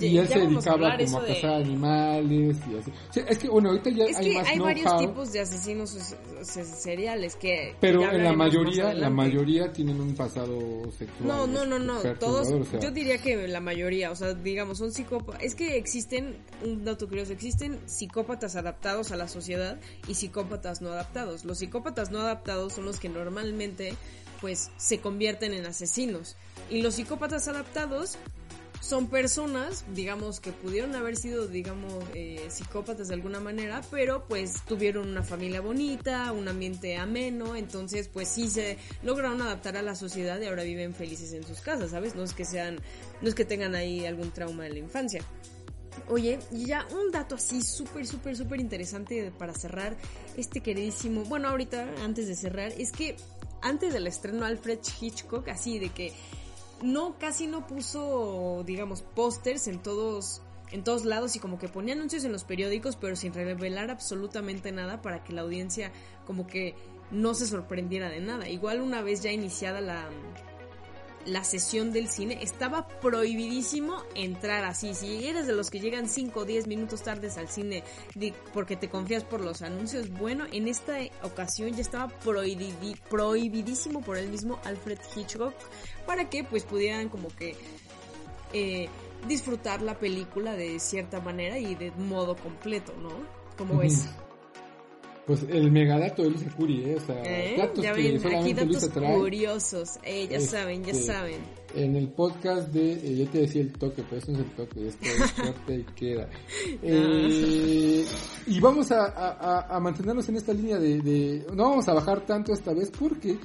y él se dedicaba como a cazar animales y así. es que bueno, ahorita ya hay más hay varios tipos de asesinos seriales que Pero en la mayoría, la mayoría tienen un pasado sexual. No, no, no, no, todos yo diría que la mayoría, o sea, digamos, son psicópatas, es que existen un dato curioso, existen psicópatas adaptados a la sociedad y psicópatas no adaptados. Los psicópatas no adaptados son los que normalmente pues se convierten en asesinos y los psicópatas adaptados son personas, digamos, que pudieron haber sido, digamos, eh, psicópatas de alguna manera, pero pues tuvieron una familia bonita, un ambiente ameno, entonces pues sí se lograron adaptar a la sociedad y ahora viven felices en sus casas, ¿sabes? No es que sean, no es que tengan ahí algún trauma de la infancia. Oye, y ya un dato así súper, súper, súper interesante para cerrar este queridísimo, bueno, ahorita antes de cerrar, es que antes del estreno Alfred Hitchcock, así de que no, casi no puso, digamos, pósters en todos, en todos lados y como que ponía anuncios en los periódicos, pero sin revelar absolutamente nada para que la audiencia como que no se sorprendiera de nada. Igual una vez ya iniciada la, la sesión del cine, estaba prohibidísimo entrar así. Si eres de los que llegan 5 o 10 minutos tardes al cine porque te confías por los anuncios, bueno, en esta ocasión ya estaba prohibidísimo por el mismo Alfred Hitchcock para que pues pudieran como que eh, disfrutar la película de cierta manera y de modo completo, ¿no? Como es. Pues el megadato de Luisa Curi, ¿eh? O sea, ¿Eh? datos ya ven, aquí datos curiosos, eh, ya saben, ya este, saben. En el podcast de, eh, yo te decía el toque, pero eso no es el toque, esto es fuerte y queda. Eh, y vamos a, a, a, mantenernos en esta línea de, de, no vamos a bajar tanto esta vez porque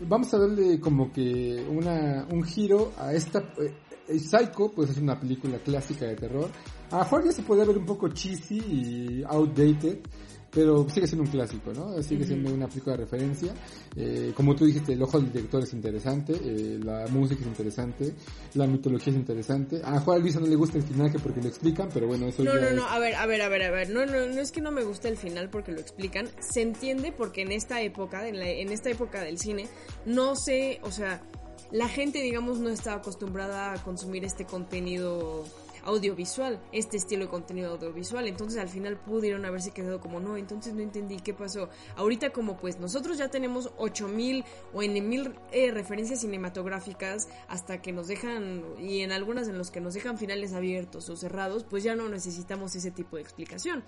vamos a darle como que una, un giro a esta, eh, Psycho, pues es una película clásica de terror. A ya se puede ver un poco cheesy y outdated, pero sigue siendo un clásico, ¿no? Sigue siendo una película de referencia. Eh, como tú dijiste, el ojo del director es interesante, eh, la música es interesante, la mitología es interesante. A Juan Luisa no le gusta el final que porque lo explican, pero bueno, eso No, ya no, es- no, a ver, a ver, a ver, a ver. No, no, no es que no me guste el final porque lo explican. Se entiende porque en esta época, en, la- en esta época del cine, no sé, o sea, la gente, digamos, no estaba acostumbrada a consumir este contenido audiovisual, este estilo de contenido audiovisual. Entonces al final pudieron haberse quedado como no, entonces no entendí qué pasó. Ahorita como pues nosotros ya tenemos 8000 o en mil eh, referencias cinematográficas hasta que nos dejan y en algunas en los que nos dejan finales abiertos o cerrados, pues ya no necesitamos ese tipo de explicación.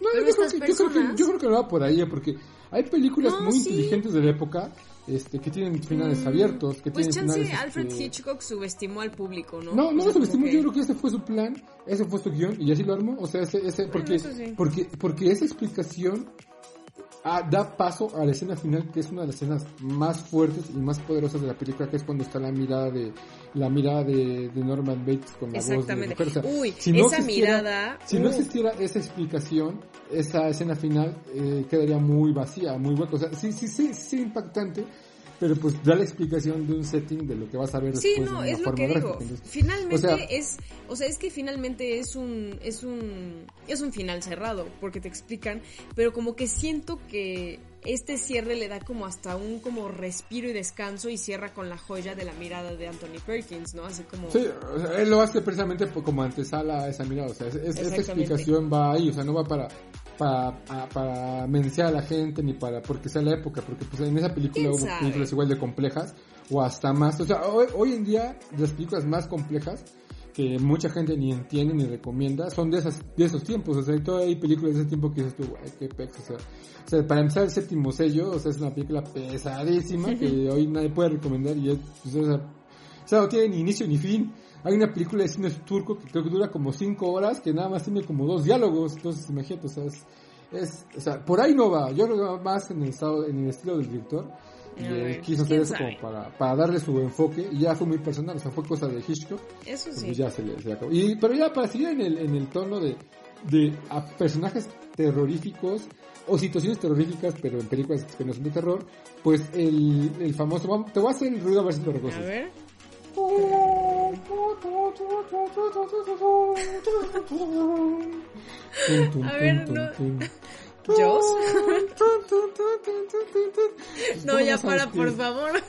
No, Pero yo, creo que, yo, creo que, personas- yo creo que no va por ahí, porque hay películas No, muy sí. inteligentes de la época este, que tienen finales abiertos, que Pues tienen chance finales... Alfred este, Hitchcock subestimó al público, ¿no? No, no lo subestimó, yo creo que ese fue su plan, ese fue su guion y así lo armó, o sea, ese, ese, porque, sí. porque, porque esa explicación ah, da paso a la escena final, que es una de las escenas más fuertes y más poderosas de la película, que es cuando está la mirada de, la mirada de, de Norman Bates con la voz de Exactamente. mujer. O sea, Uy, si no esa existiera- mirada. Si no uh, existiera esa explicación, esa escena final eh, quedaría muy vacía, muy hueca. O sea, sí, sí, sí, sí, impactante, pero pues da la explicación de un setting de lo que vas a ver Sí, después no, es lo que digo. gráfica. Finalmente o sea- es, o sea, es que finalmente es un, es un, es un final cerrado, porque te explican, pero como que siento que este cierre le da como hasta un como respiro y descanso y cierra con la joya de la mirada de Anthony Perkins, ¿no? Así como... Sí, o sea, él lo hace precisamente como antesala a esa mirada, o sea, es- es- esa explicación va ahí, o sea, no va para para, para menciar a la gente ni para porque sea la época, porque pues en esa película ¿Quién hubo sabe? películas igual de complejas o hasta más, o sea, hoy, hoy en día las películas más complejas que mucha gente ni entiende ni recomienda son de esas de esos tiempos, o sea, todavía hay películas de ese tiempo que dices tú, "Güey, qué pex", o sea, o sea, para empezar el séptimo sello, o sea, es una película pesadísima que hoy nadie puede recomendar y es, pues, o sea, o sea, no tiene ni inicio ni fin. Hay una película de cine turco que creo que dura como 5 horas, que nada más tiene como dos diálogos. Entonces, imagínate, o sea, es, es- o sea, por ahí no va. Yo creo que va más en el, estado, en el estilo del director. Y A él quiso hacer ¿quién eso sabe? como para, para darle su enfoque. Y ya fue muy personal, o sea, fue cosa de Hitchcock. Eso Pues sí. ya se le, se le acabó. Y, pero ya para seguir en el, en el tono de, de a personajes terroríficos o situaciones terroríficas, pero en películas que no son de terror, pues el, el famoso, te voy a hacer el ruido a ver si lo A reconoces. ver. A ver, no. tum, tum. ¿Jaws? Tum, tum, tum, tum, tum, tum, tum. No, ¿Cómo ya para, por favor.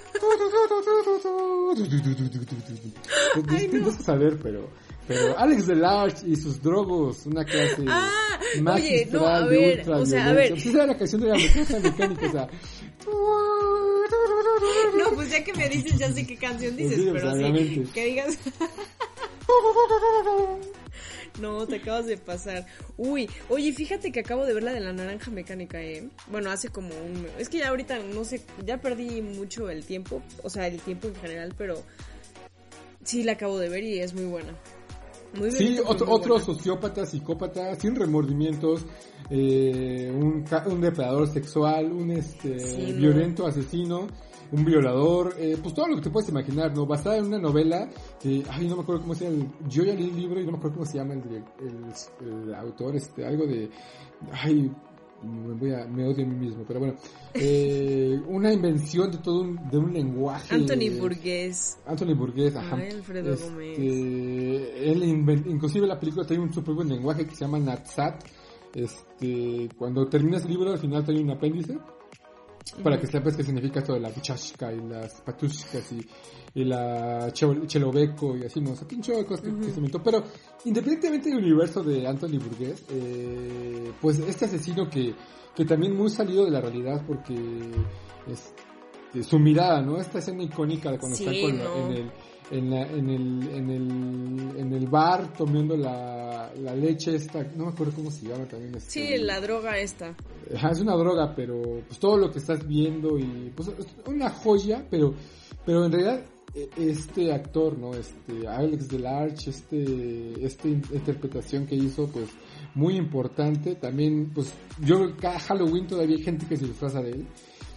Ay, no. saber, pero, pero Alex Delarge y sus drogos, una clase Ah, magistral oye, no, a de ultra o sea, a ver. La canción de la mecánica mecánica, o sea. No, pues ya que me dices, ya sé qué canción dices, Sí, o pero sí, que digas... No, te acabas de pasar. Uy, oye, fíjate que acabo de ver la de la naranja mecánica, ¿eh? Bueno, hace como un... Es que ya ahorita, no sé, ya perdí mucho el tiempo, o sea, el tiempo en general, pero sí la acabo de ver y es muy buena. Muy Sí, otro, muy otro buena. sociópata, psicópata, sin remordimientos, eh, un, un depredador sexual, un este Sí, no. violento asesino, un violador, eh, pues todo lo que te puedes imaginar, ¿no? Basada en una novela que, ay, no me acuerdo cómo se llama, el- yo ya leí el libro y no me acuerdo cómo se llama el, el, el autor, este, algo de, ay, me voy a, me odio a mí mismo, pero bueno, eh, una invención de todo un, de un lenguaje. Anthony Burgess. Anthony Burgess, ajá. Ay, Alfredo Este, Gómez. Él inclusive la película tiene un súper buen lenguaje que se llama Natsat. Este, cuando terminas el libro al final tiene un apéndice para que sepas qué significa todo de la buchashka y las patushkas y, y la chel- chelobeco y así, no, o sea, pinche de cosas que, que se inventó. Pero independientemente del universo de Anthony Burgess, eh, pues este asesino que, que también muy salido de la realidad porque este, su mirada, ¿no? Esta escena icónica de cuando Sí, están con la- no. en el en, la- en el en el en el bar tomando la, la leche esta, no me acuerdo cómo se llama también este, Sí, la droga esta. Es una droga, pero pues todo lo que estás viendo y pues es una joya, pero pero en realidad e- este actor, ¿no? Este Alex Delarge, este esta in- interpretación que hizo pues muy importante, también pues yo cada Halloween todavía hay gente que se disfraza de él.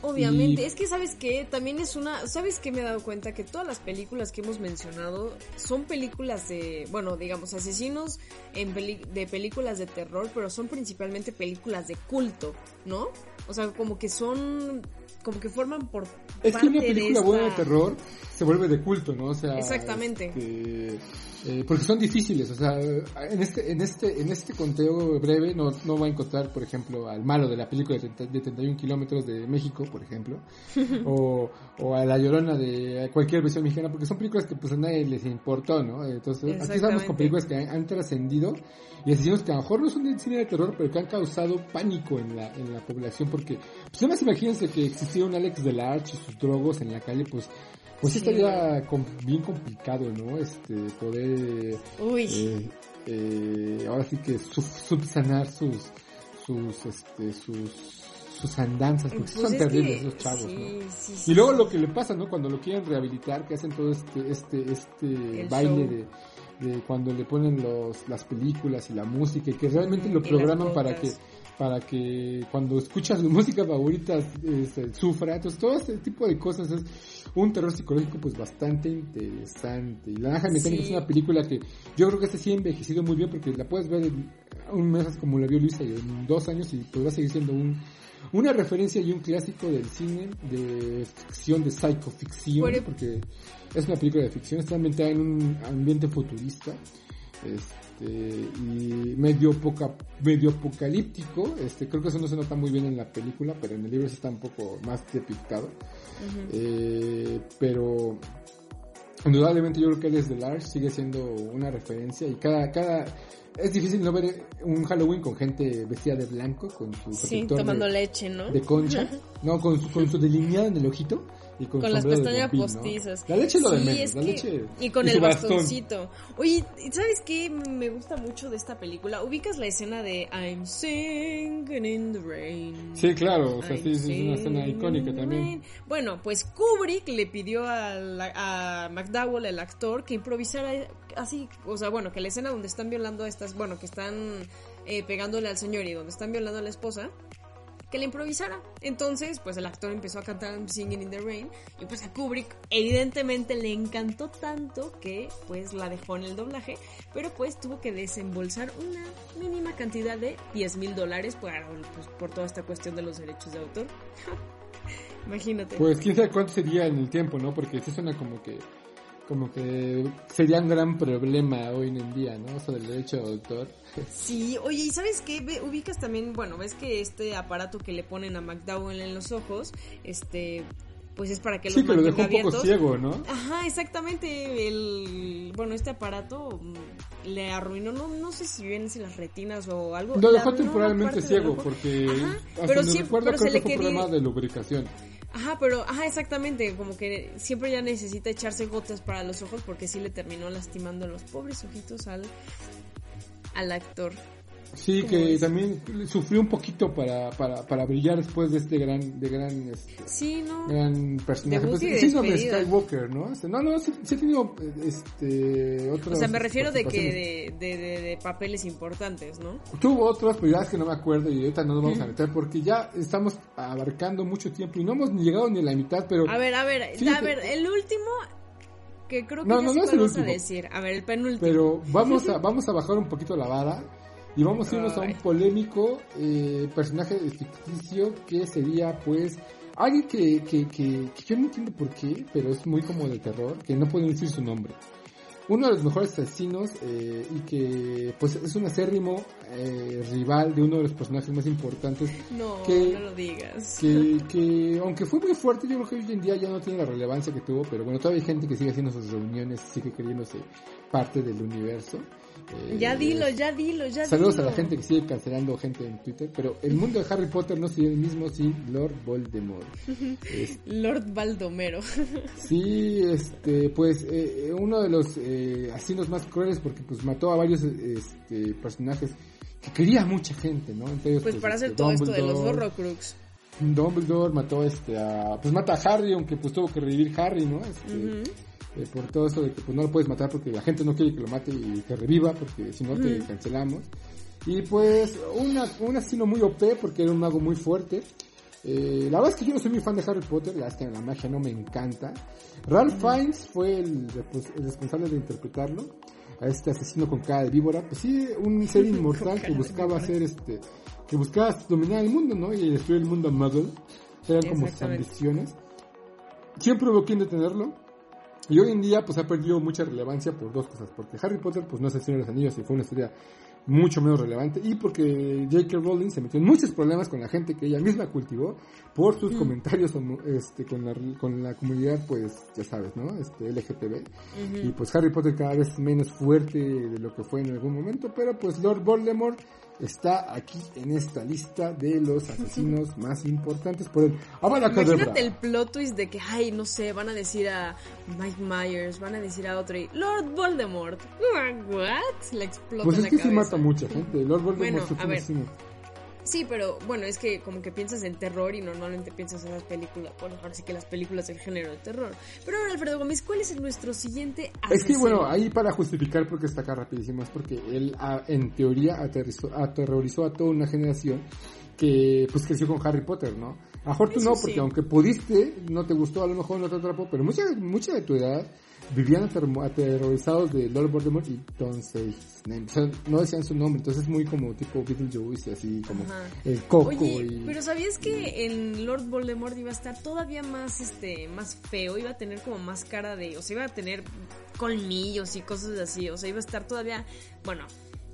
Obviamente, es que sabes que también es una, sabes que me he dado cuenta que todas las películas que hemos mencionado son películas de, bueno, digamos, asesinos en de películas de terror, pero son principalmente películas de culto, ¿no? O sea, como que son como que forman por es que una película buena de terror se vuelve de culto, ¿no? O sea, exactamente. Este, eh, porque son difíciles, o sea, en este, en este, en este conteo breve no, no va a encontrar, por ejemplo, al malo de la película de, 31 kilómetros de México, por ejemplo, o, o a la llorona de cualquier versión mexicana, porque son películas que pues a nadie les importó, ¿no? Entonces, aquí estamos con películas que han, trascendido y asesinos que a lo mejor no son de cine de terror, pero que han causado pánico en la, en la población, porque, pues además imagínense que existía un Alex Delarge y sus drogos en la calle, pues pues sí. estaría bien complicado, ¿no? Este, poder... Uy. Eh, eh, ahora sí que subsanar sus, sus, este, sus, sus andanzas, porque pues son terribles esos chavos, ¿no? y luego lo que le pasa, ¿no? Cuando lo quieren rehabilitar, que hacen todo este, este, este baile de, de, cuando le ponen los, las películas y la música y que realmente lo programan para que para que cuando escuchas su música favorita este, sufra. Entonces, todo este tipo de cosas es un terror psicológico pues bastante interesante. Y La Naranja Mecánica es una película que yo creo que este sí ha envejecido muy bien porque la puedes ver en un mes como la vio Luisa y en dos años y pues va a seguir siendo un, una referencia y un clásico del cine de ficción, de psicoficción, porque es una película de ficción, está ambientada en un ambiente futurista. Este, y medio poca, medio apocalíptico, este, creo que eso no se nota muy bien en la película, pero en el libro sí está un poco más depictado, eh, pero indudablemente yo creo que Alex Large sigue siendo una referencia y cada, cada, es difícil no ver un Halloween con gente vestida de blanco, con su sí, tomando leche, ¿no? De concha, no, con su, con su delineado en el ojito con, las pestañas postizas. La leche lo de menos, la leche y con el bastoncito. Oye, ¿sabes qué me gusta mucho de esta película? Ubicas la escena de I'm singing in the rain. Sí, claro, o sea, sí, es una escena icónica también. Bueno, pues Kubrick le pidió a, a McDowell, el actor, que improvisara así, o sea, bueno, que la escena donde están violando a estas, bueno, que están eh, pegándole al señor y donde están violando a la esposa, que le improvisara. Entonces, pues el actor empezó a cantar Singing in the Rain y pues a Kubrick evidentemente le encantó tanto que pues la dejó en el doblaje, pero pues tuvo que desembolsar una mínima cantidad de 10 mil dólares pues, por toda esta cuestión de los derechos de autor. Imagínate. Pues quién sabe cuánto sería en el tiempo, ¿no? Porque esto suena como que como que sería un gran problema hoy en día, ¿no? Eso del derecho de autor. Sí, oye, ¿y sabes qué? ubicas también, bueno, ves que este aparato que le ponen a McDowell en los ojos, este, pues es para que los sí, pero dejó un poco ciego, ¿no? Ajá, exactamente. El, bueno, este aparato mm, le arruinó, no, no sé si bien si las retinas o algo. Lo dejó temporalmente ciego porque hasta pero sí, recuerdo creo que fue un problema de lubricación. Ajá, pero, ajá, exactamente, como que siempre ya necesita echarse gotas para los ojos porque sí le terminó lastimando los pobres ojitos al, al actor. Sí, que también sufrió un poquito para, para, para brillar después de este gran, de gran, este, sí, ¿no? gran personaje. Pues, sí, Skywalker, ¿no? Este, no, no, sí, sí, ha tenido, este, otros. O sea, me refiero de que, de, de, de, papeles importantes, ¿no? Tuvo otras, pero ya es que no me acuerdo y ahorita no nos vamos a meter porque ya estamos abarcando mucho tiempo y no hemos llegado ni a la mitad, pero. A ver, a ver, a ver, el último que creo que no, no, no es el último. a decir. A ver, el penúltimo. Pero vamos a, vamos a bajar un poquito la vara y vamos a irnos a un polémico eh, personaje ficticio que sería pues alguien que, que, que, yo no entiendo por qué, pero es muy como de terror, que no pueden decir su nombre. Uno de los mejores asesinos eh, y que pues es un acérrimo eh, rival de uno de los personajes más importantes. No, que, no lo digas. Que, que aunque fue muy fuerte, yo creo que hoy en día ya no tiene la relevancia que tuvo, pero bueno, todavía hay gente que sigue haciendo sus reuniones, sigue creyéndose parte del universo. Eh, ya dilo, ya dilo, ya Saludos a la gente que sigue cancelando gente en Twitter, pero el mundo de Harry Potter no sería el mismo sin Lord Voldemort. Lord Baldomero. sí, este, pues eh, uno de los eh, asesinos más crueles porque pues mató a varios este, personajes que quería mucha gente, ¿no? Entonces, pues, para hacer este, todo esto de los Horrocrux. Dumbledore mató este a pues mata a Harry aunque pues tuvo que revivir Harry no este, eh, por todo eso de que pues, no lo puedes matar porque la gente no quiere que lo mate y que reviva porque si no te cancelamos. Y pues una, un asesino muy OP porque era un mago muy fuerte Eh, la verdad es que yo no soy muy fan de Harry Potter, la verdad es que la magia no me encanta. Ralph Fiennes fue el, pues, el responsable de interpretarlo a este asesino con cara de víbora, pues sí, un ser inmortal que buscaba hacer este, que buscaba dominar el mundo, ¿no? Y destruir el mundo muggle, eran como sus ambiciones. Siempre hubo quien detenerlo, y hoy en día pues ha perdido mucha relevancia por dos cosas, porque Harry Potter pues no es el Señor de los Anillos y fue una historia mucho menos relevante y porque J.K. Rowling se metió en muchos problemas con la gente que ella misma cultivó por sus mm. comentarios este, con, la, con la comunidad, pues ya sabes, ¿no? Este, LGTB. Y pues Harry Potter cada vez menos fuerte de lo que fue en algún momento, pero pues Lord Voldemort está aquí en esta lista de los asesinos más importantes por el Imagínate el plot twist de que, ay, no sé, van a decir a Mike Myers, van a decir a otro y Lord Voldemort. ¿What? Le explota pues es la que cabeza. se mata mucha gente. Lord Voldemort bueno, a ver, Sí, pero bueno, es que como que piensas en terror y normalmente piensas en las películas, bueno, ahora sí que las películas del género de terror. Pero ahora, Alfredo Gómez, ¿cuál es nuestro siguiente asesino? Es que bueno, ahí para justificar porque está acá rapidísimo, es porque él ah, en teoría aterrorizó a toda una generación que pues creció con Harry Potter, ¿no? A mejor tú no, porque aunque pudiste, no te gustó, a lo mejor no te atrapó, pero mucha, mucha de tu edad vivían aterrorizados de Lord Voldemort y Name. O sea, no decían su nombre, entonces es muy como tipo Beetlejuice y así como el coco Oye, pero ¿sabías que en Lord Voldemort iba a estar todavía más este más feo? Iba a tener como más cara de, o sea, iba a tener colmillos y cosas así, o sea, iba a estar todavía, bueno,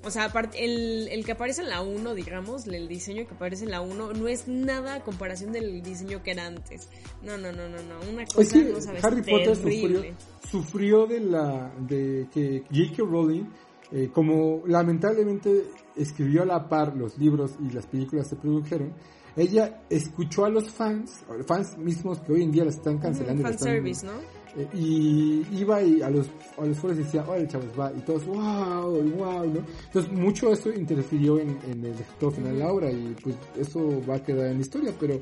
o sea, el, el que aparece en la 1, digamos, el diseño que aparece en la 1, no es nada a comparación del diseño que era antes. No, no, no, no, no. Una cosa, es no sabes, Harry Potter sufrió, sufrió, de la de que J.K. Rowling, eh, como lamentablemente escribió a la par los libros y las películas se produjeron, ella escuchó a los fans, fans mismos que hoy en día la están cancelando. fan service, ¿no? Eh, y iba y a los, a los foros decía, oye chavos, va, y todos, wow, wow, ¿no? Entonces mucho esto interfirió en, en el resultado final de la obra y pues eso va a quedar en la historia, pero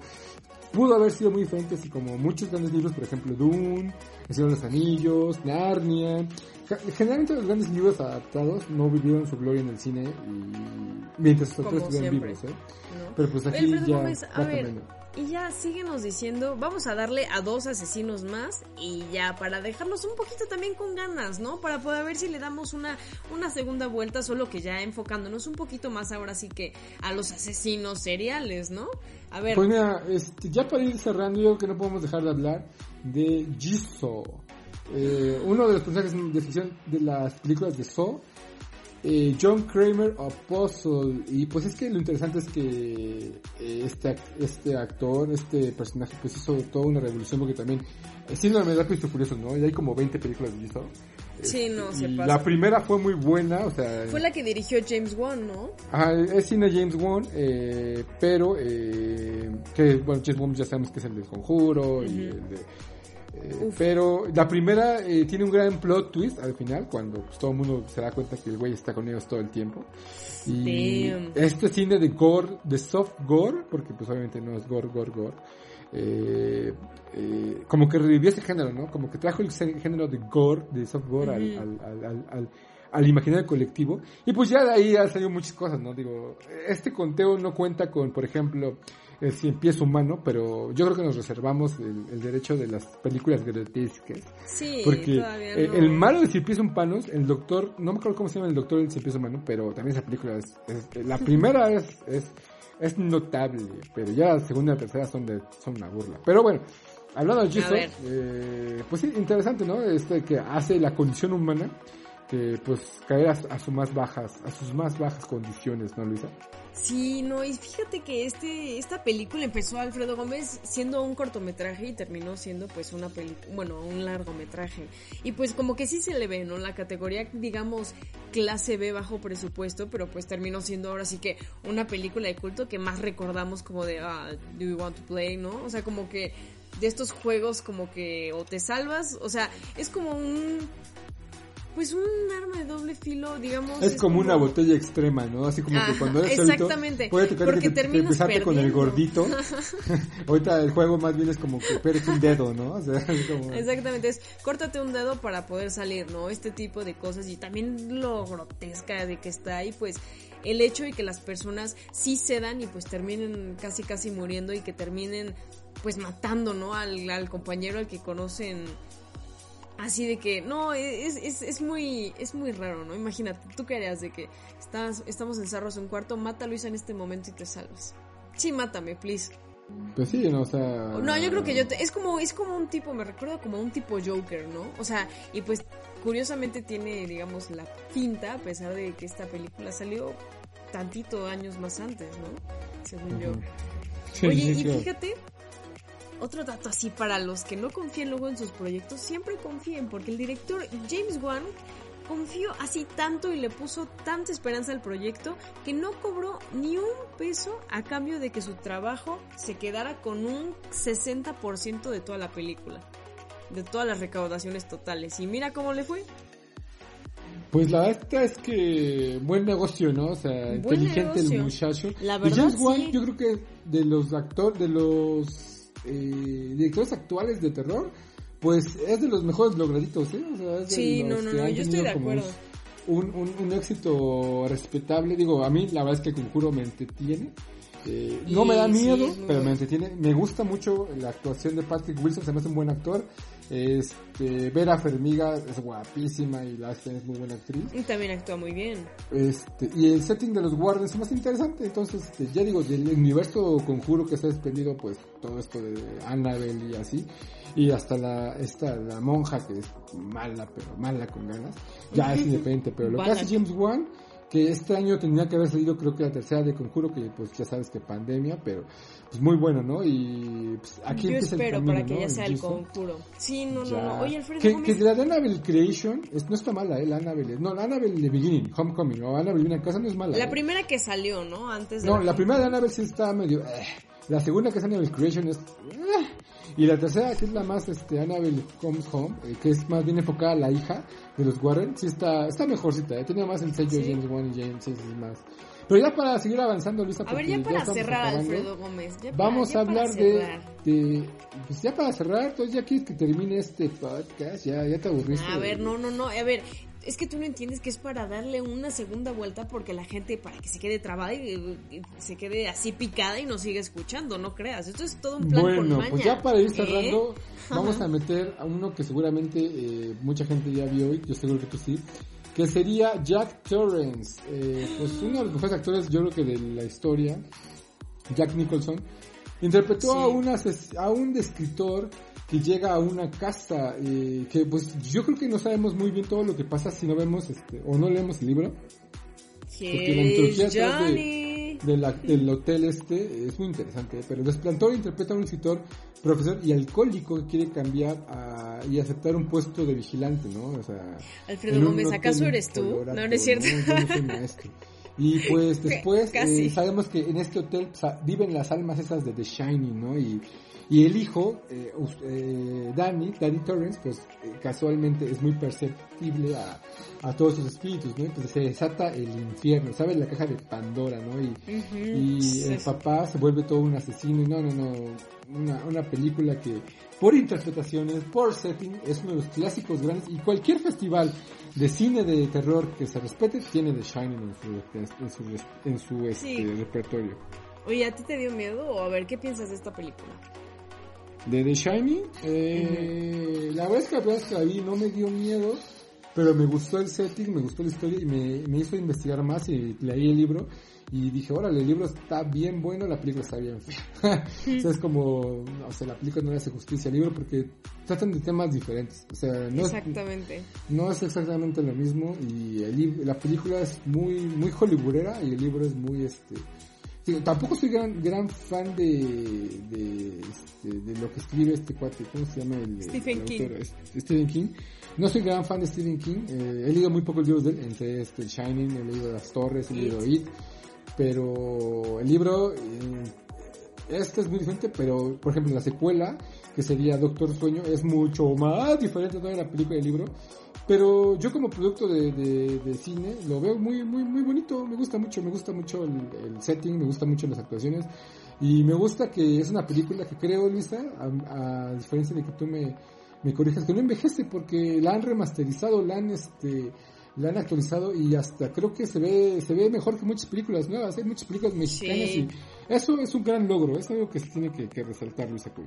pudo haber sido muy diferente así como muchos grandes libros, por ejemplo Dune, El Señor de los Anillos, Narnia. Generalmente los grandes libros adaptados no vivieron su gloria en el cine y mientras autores estuvieron vivos, ¿eh? Pero pues aquí ya a ver, y ya síguenos diciendo, vamos a darle a dos asesinos más y ya para dejarnos un poquito también con ganas, ¿no? Para poder ver si le damos una, una segunda vuelta, solo que ya enfocándonos un poquito más ahora sí que a los asesinos seriales, ¿no? A ver. Pues mira, este, ya para ir cerrando, yo creo que no podemos dejar de hablar de Jigsaw. Eh, uno de los personajes de ficción de las películas de Saw eh, John Kramer Apostle. Y pues es que lo interesante es que eh, este, este actor, este personaje, pues hizo toda una revolución porque también, eh, la verdad que Furioso, ¿no? Y hay como 20 películas de. Sí, no, se pasa. La primera fue muy buena, o sea... Fue la que dirigió James Wan, ¿no? Ajá, es cine James Wan, eh, pero, eh, que, bueno, James Wan ya sabemos que es el del Conjuro y el de pero la primera eh, tiene un gran plot twist al final, cuando pues, todo el mundo se da cuenta que el güey está con ellos todo el tiempo. Y este cine de gore, de soft gore, porque pues obviamente no es gore, gore, gore, eh, eh, como que revivió ese género, ¿no? Como que trajo el género de gore, de soft gore al, al, al, al, imaginario colectivo. Y pues ya de ahí han salido muchas cosas, ¿no? Digo, este conteo no cuenta con, por ejemplo, el cien pies humano, pero yo creo que nos reservamos el, derecho de las películas grotescas. Sí, porque el, malo de cien pies humanos, el doctor, no me acuerdo cómo se llama el doctor del cien pies humano, pero también esa película es, la primera es, es, es notable, pero ya la segunda y la tercera son de, son una burla. Pero bueno, hablando de Jesus, eh, pues sí, interesante, ¿no? Este que hace la condición humana que pues caer a, a, sus más bajas, a sus más bajas condiciones, ¿no, Luisa? Sí, no, y fíjate que este, esta película empezó Alfredo Gómez siendo un cortometraje y terminó siendo pues una película, bueno, un largometraje. Y pues como que sí se le ve, ¿no? La categoría, digamos, clase B bajo presupuesto, pero pues terminó siendo ahora sí que una película de culto que más recordamos como de, ah, do you want to play, ¿no? O sea, como que de estos juegos como que o te salvas, o sea, es como un pues un arma de doble filo, digamos. Es, como, una botella extrema, ¿no? Así como que cuando eres exactamente, puede tocar porque que te, empezaste con el gordito. Ahorita el juego más bien es como que pierdes un dedo, ¿no? O sea, es como... Exactamente, es córtate un dedo para poder salir, ¿no? Este tipo de cosas y también lo grotesca de que está ahí, pues el hecho de que las personas sí cedan y pues terminen casi casi muriendo y que terminen pues matando, ¿no? Al, al compañero al que conocen así de que no es, es, es, muy es muy raro no imagínate tú qué harías de que estás estamos encerrados en un cuarto mata a Luisa en este momento y te salvas sí mátame please. Pues sí no o sea no yo creo que yo te, es como es como un tipo me recuerdo como un tipo Joker no o sea y pues curiosamente tiene digamos la finta a pesar de que esta película salió tantito años más antes no según yo. Oye y fíjate otro dato así para los que no confían luego en sus proyectos, siempre confíen porque el director James Wan confió así tanto y le puso tanta esperanza al proyecto que no cobró ni un peso a cambio de que su trabajo se quedara con un 60% de toda la película, de todas las recaudaciones totales. Y mira cómo le fue. Pues la verdad es que buen negocio, ¿no? O sea, inteligente el muchacho. La verdad, y James Wan, yo creo que de los actores, de los eh, directores actuales de terror, pues es de los mejores lograditos, ¿eh? O sea, es sí, no, no, no, yo estoy de acuerdo. Un, un, un, éxito respetable, digo, a mí la verdad es que el conjuro me entretiene. Eh, no me da miedo, pero me entretiene. Me gusta mucho la actuación de Patrick Wilson, se me hace un buen actor. Este, Vera Fermiga es guapísima y la es muy buena actriz. Y también actúa muy bien. Este, y el setting de los Guardians es más interesante, entonces este, ya digo, del universo conjuro que se ha desprendido, pues todo esto de Annabelle y así, y hasta la, esta, la monja que es mala, pero mala con ganas, ya es independiente, pero lo que hace James Wan que este año tendría que haber salido creo que la tercera de Conjuro, que pues ya sabes que pandemia, pero pues muy bueno, ¿no? Y pues aquí Yo espero el para que ya sea el Conjuro. Sí, no, no, no. Oye, Alfredo que, Gómez... que la de Annabelle Creation es, no está mala, ¿eh? La Annabelle, no, la Annabelle de Beginning, Homecoming, o Annabelle viene a casa no es mala. La ¿eh? primera que salió, ¿no? Antes de No, la, primera de Annabelle sí está medio... Eh. La segunda que es Annabelle Creation es... Eh. Y la tercera, que es la más, este, Annabelle Comes Home, eh, que es más bien enfocada a la hija de los Warren, sí está, está mejorcita, eh. Tenía más el sello ¿Sí? James Wan y James, sí, sí, más. Pero ya para seguir avanzando, Luisa, A ver, ya para cerrar, Alfredo Gómez. Ya vamos a hablar de, de, pues ya para cerrar, entonces ya quieres que termine este podcast, ya, ya te aburriste. A ver, no, no, no, a ver, es que tú no entiendes que es para darle una segunda vuelta porque la gente, para que se quede trabada y, y se quede así picada y nos siga escuchando, no creas. Esto es todo un plan bueno, con maña. pues ya para ir cerrando, ¿eh? vamos a meter a uno que seguramente eh, mucha gente ya vio y yo seguro que tú sí, que sería Jack Torrance, eh, pues uno de los mejores actores yo creo que de la historia, Jack Nicholson, interpretó Sí. a, ases- a un escritor que llega a una casa, eh, que pues yo creo que no sabemos muy bien todo lo que pasa si no vemos este, o no leemos el libro. Porque la atrás de- de la- del hotel este es muy interesante, pero el Desplantor interpreta a un escritor, profesor y alcohólico que quiere cambiar a- y aceptar un puesto de vigilante, ¿no? O sea, Alfredo Gómez, ¿acaso eres tú? Colorado, No, no es cierto. yo no soy maestro. Y pues después eh, sabemos que en este hotel pues, viven las almas esas de The Shining, ¿no? Y, y el hijo, eh, eh, Danny, Danny Torrance, pues eh, casualmente es muy perceptible a, a todos sus espíritus, ¿no? Entonces se desata el infierno, ¿sabes? La caja de Pandora, ¿no? Y, el papá se vuelve todo un asesino y no, no, no, una, una película que por interpretaciones, por setting, es uno de los clásicos grandes y cualquier festival de cine de terror que se respete tiene The Shining en su, en su, en su este, Sí. repertorio. Oye, ¿a ti te dio miedo? O a ver, ¿qué piensas de esta película? De The Shining, eh, la verdad es que la primera vez que la vi no me dio miedo, pero me gustó el setting, me gustó la historia y me, me hizo investigar más y leí el libro y dije, órale, el libro está bien bueno, la película está bien fea. o sea, es como, o sea, la película no le hace justicia al libro porque tratan de temas diferentes. O sea, no es, Exactamente. no es exactamente lo mismo y el la película es muy, muy hollywoodera y el libro es muy, este, digo, tampoco soy gran, gran fan de, de, este, de lo que escribe este cuate, ¿cómo se llama el, Stephen el King. Stephen King. No soy gran fan de Stephen King, eh, he leído muy pocos libros de él, entre este, Shining, he leído Las Torres, he leído It, pero el libro, eh, esta es muy diferente, pero por ejemplo la secuela, que sería Doctor Sueño, es mucho más diferente de la película y el libro. Pero yo como producto de, de, cine lo veo muy, muy, muy bonito, me gusta mucho, me gusta mucho el, setting, me gusta mucho las actuaciones. Y me gusta que es una película que creo, Luisa, a, a diferencia de que tú me, me corrijas, que no envejece porque la han remasterizado, la han este la han actualizado y hasta creo que se ve se ve mejor que muchas películas nuevas, hay muchas películas mexicanas y eso es un gran logro, es algo que se tiene que, resaltar Luisa Cuy.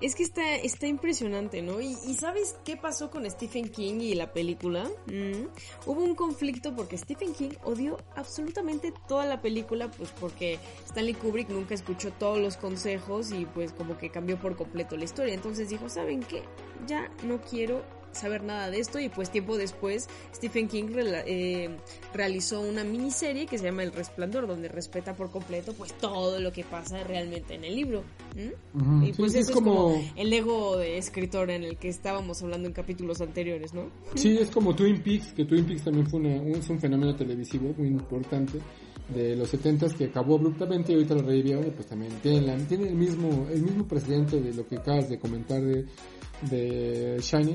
Es que está, está impresionante, ¿no? Y, ¿sabes qué pasó con Stephen King y la película? Mm. Hubo un conflicto porque Stephen King odió absolutamente toda la película, pues porque Stanley Kubrick nunca escuchó todos los consejos y pues como que cambió por completo la historia. Entonces dijo, ¿saben qué? Ya no quiero saber nada de esto y pues tiempo después Stephen King eh, realizó una miniserie que se llama El Resplandor donde respeta por completo pues todo lo que pasa realmente en el libro y pues eso es como... el ego de escritor en el que estábamos hablando en capítulos anteriores ¿no? Sí, es como Twin Peaks que Twin Peaks también fue un, fenómeno televisivo muy importante de los 70 que acabó abruptamente y ahorita lo revivieron y pues también tiene, tiene el mismo el mismo precedente de lo que acabas de comentar de, de Shiny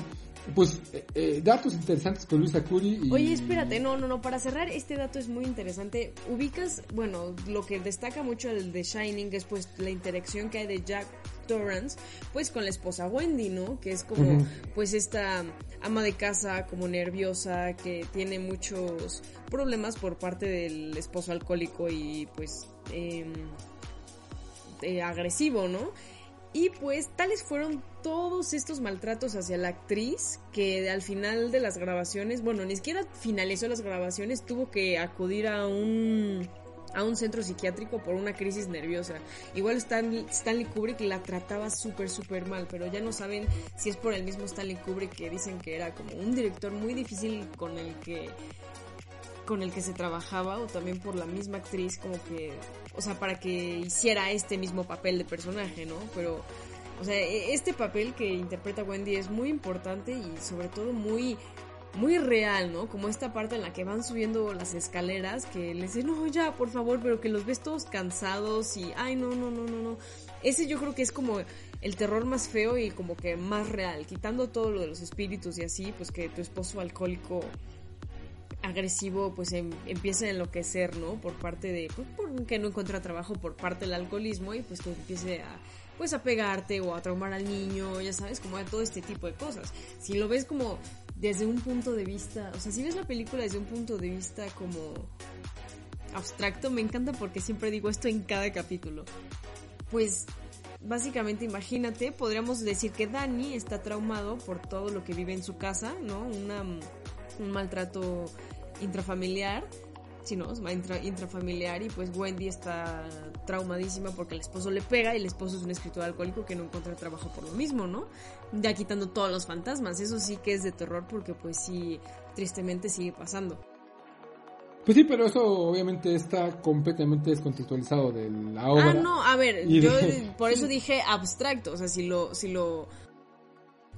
pues eh, eh, datos interesantes con Luisa Curi. Y... Oye, espérate, no, no, no, para cerrar este dato es muy interesante. Ubicas, bueno, lo que destaca mucho el de Shining es pues la interacción que hay de Jack Torrance, pues con la esposa Wendy, ¿no? Que es como, pues esta ama de casa como nerviosa, que tiene muchos problemas por parte del esposo alcohólico y pues em, eh, agresivo, ¿no? Y pues tales fueron todos estos maltratos hacia la actriz que al final de las grabaciones, bueno, ni siquiera finalizó las grabaciones, tuvo que acudir a un a un centro psiquiátrico por una crisis nerviosa. Igual Stanley, Kubrick la trataba súper, súper mal, pero ya no saben si es por el mismo Stanley Kubrick que dicen que era como un director muy difícil con el que con el que se trabajaba o también por la misma actriz como que, o sea, para que hiciera este mismo papel de personaje, ¿no? Pero, o sea, e, este papel que interpreta Wendy es muy importante y sobre todo muy muy real, ¿no? Como esta parte en la que van subiendo las escaleras, que les dicen, no, ya, por favor, pero que los ves todos cansados y, ay, no, no, no, no, no. Ese yo creo que es como el terror más feo y como que más real, quitando todo lo de los espíritus y así, pues que tu esposo alcohólico agresivo pues em, empieza a enloquecer, ¿no? Por parte de, pues porque no encuentra trabajo por parte del alcoholismo y pues que empiece a, pues a pegarte o a traumar al niño, ya sabes, como de todo este tipo de cosas. Si lo ves como desde un punto de vista, o sea, si ves la película desde un punto de vista como abstracto, me encanta porque siempre digo esto en cada capítulo. Pues básicamente imagínate, podríamos decir que Danny está traumado por todo lo que vive en su casa, ¿no? Una, un maltrato intrafamiliar, si no, intrafamiliar y pues Wendy está traumadísima porque el esposo le pega y el esposo es un escritor alcohólico que no encuentra trabajo por lo mismo, ¿no? Ya quitando todos los fantasmas, eso sí que es de terror porque pues sí, tristemente sigue pasando. Pues sí, pero eso obviamente está completamente descontextualizado de la obra. Ah, no, a ver, yo por eso dije abstracto, o sea, si lo, si lo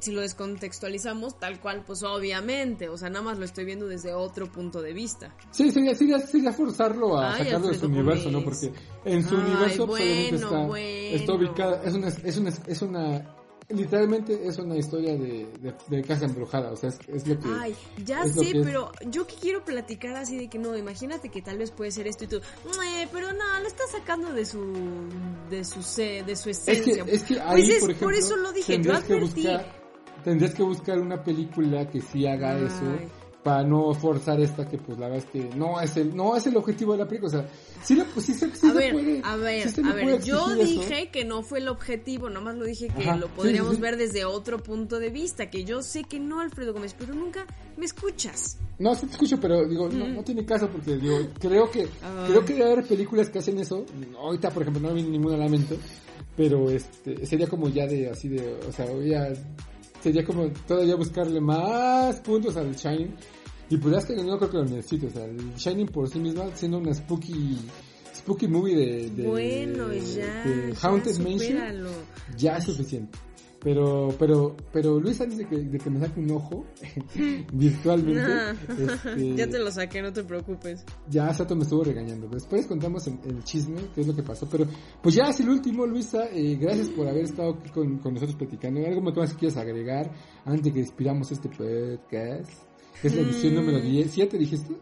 si lo descontextualizamos tal cual, pues obviamente, o sea, nada más lo estoy viendo desde otro punto de vista. Sí, sería, sería, sería forzarlo a sacarlo de su universo, ¿no? Porque en su universo pues, está, está ubicada, es una, es una, es una literalmente es una historia de, de, casa embrujada, o sea, es, lo que... Ay, ya sé, pero yo que quiero platicar así de que no, imagínate que tal vez puede ser esto y tú, pero no, lo está sacando de su, de su, de su esencia. Es que, ahí, pues por, ejemplo, por eso lo dije, yo advertí tendrías que buscar una película que sí haga eso para no forzar esta que pues la verdad es que no es el no es el objetivo de la película. O sea sí, pues, sí, sí, a ver, puede a ver a ver yo dije que no fue el objetivo nomás lo dije que lo podríamos ver desde otro punto de vista que yo sé que no Alfredo Gómez pero nunca me escuchas. No sí te escucho pero digo no, no, tiene caso porque digo creo que creo que debe haber películas que hacen eso. Ahorita por ejemplo no viene ninguna a la mente pero este sería como ya de así de o sea ya sería como todavía buscarle más puntos al Shining. Y pues es que no creo que lo necesite. O sea, el Shining por sí misma, siendo una spooky spooky movie de, bueno, ya, Haunted Mansion, ya es suficiente. Pero, pero, pero Luis, antes de que, de que me saque un ojo, virtualmente. Este, ya te lo saqué, no te preocupes. Ya Sato me estuvo regañando. Después contamos el, chisme, qué es lo que pasó. Pero, pues ya es el último, Luisa. Eh, gracias por haber estado aquí con, con nosotros platicando. ¿Algo más que quieras agregar antes de que inspiramos este podcast? Es la edición número 10. ¿Siete dijiste?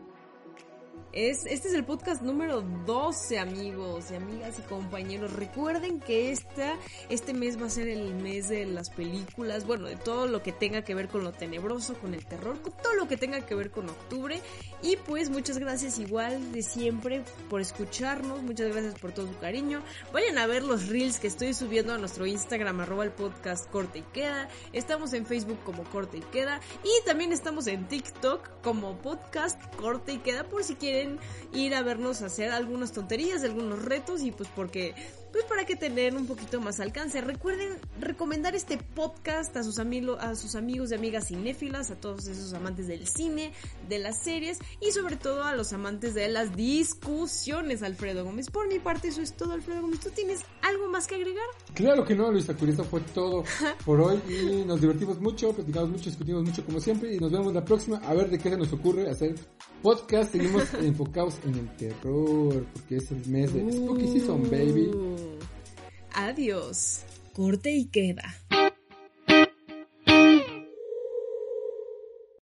Es, este es el podcast número 12, amigos y amigas y compañeros. Recuerden que esta, este mes va a ser el mes de las películas, bueno, de todo lo que tenga que ver con lo tenebroso, con el terror, con todo lo que tenga que ver con octubre. Y pues muchas gracias igual de siempre por escucharnos, muchas gracias por todo su cariño. Vayan a ver los reels que estoy subiendo a nuestro Instagram, arroba el podcast Corte y Queda. Estamos en Facebook como Corte y Queda. Y también estamos en TikTok como podcast Corte y Queda por si quieren ir a vernos hacer algunas tonterías, algunos retos y pues porque pues para que tener un poquito más alcance. Recuerden recomendar este podcast a sus, amigos, a sus amigos y amigas cinéfilas, a todos esos amantes del cine, de las series y sobre todo a los amantes de las discusiones, Alfredo Gómez. Por mi parte eso es todo, Alfredo Gómez. ¿Tú tienes algo más que agregar? Claro que no, Luisa Curioso fue todo por hoy y nos divertimos mucho, platicamos mucho, discutimos mucho como siempre y nos vemos la próxima a ver de qué se nos ocurre hacer podcast. Seguimos enfocados en el terror porque es el mes de Spooky Season, baby. Adiós. Corte y queda.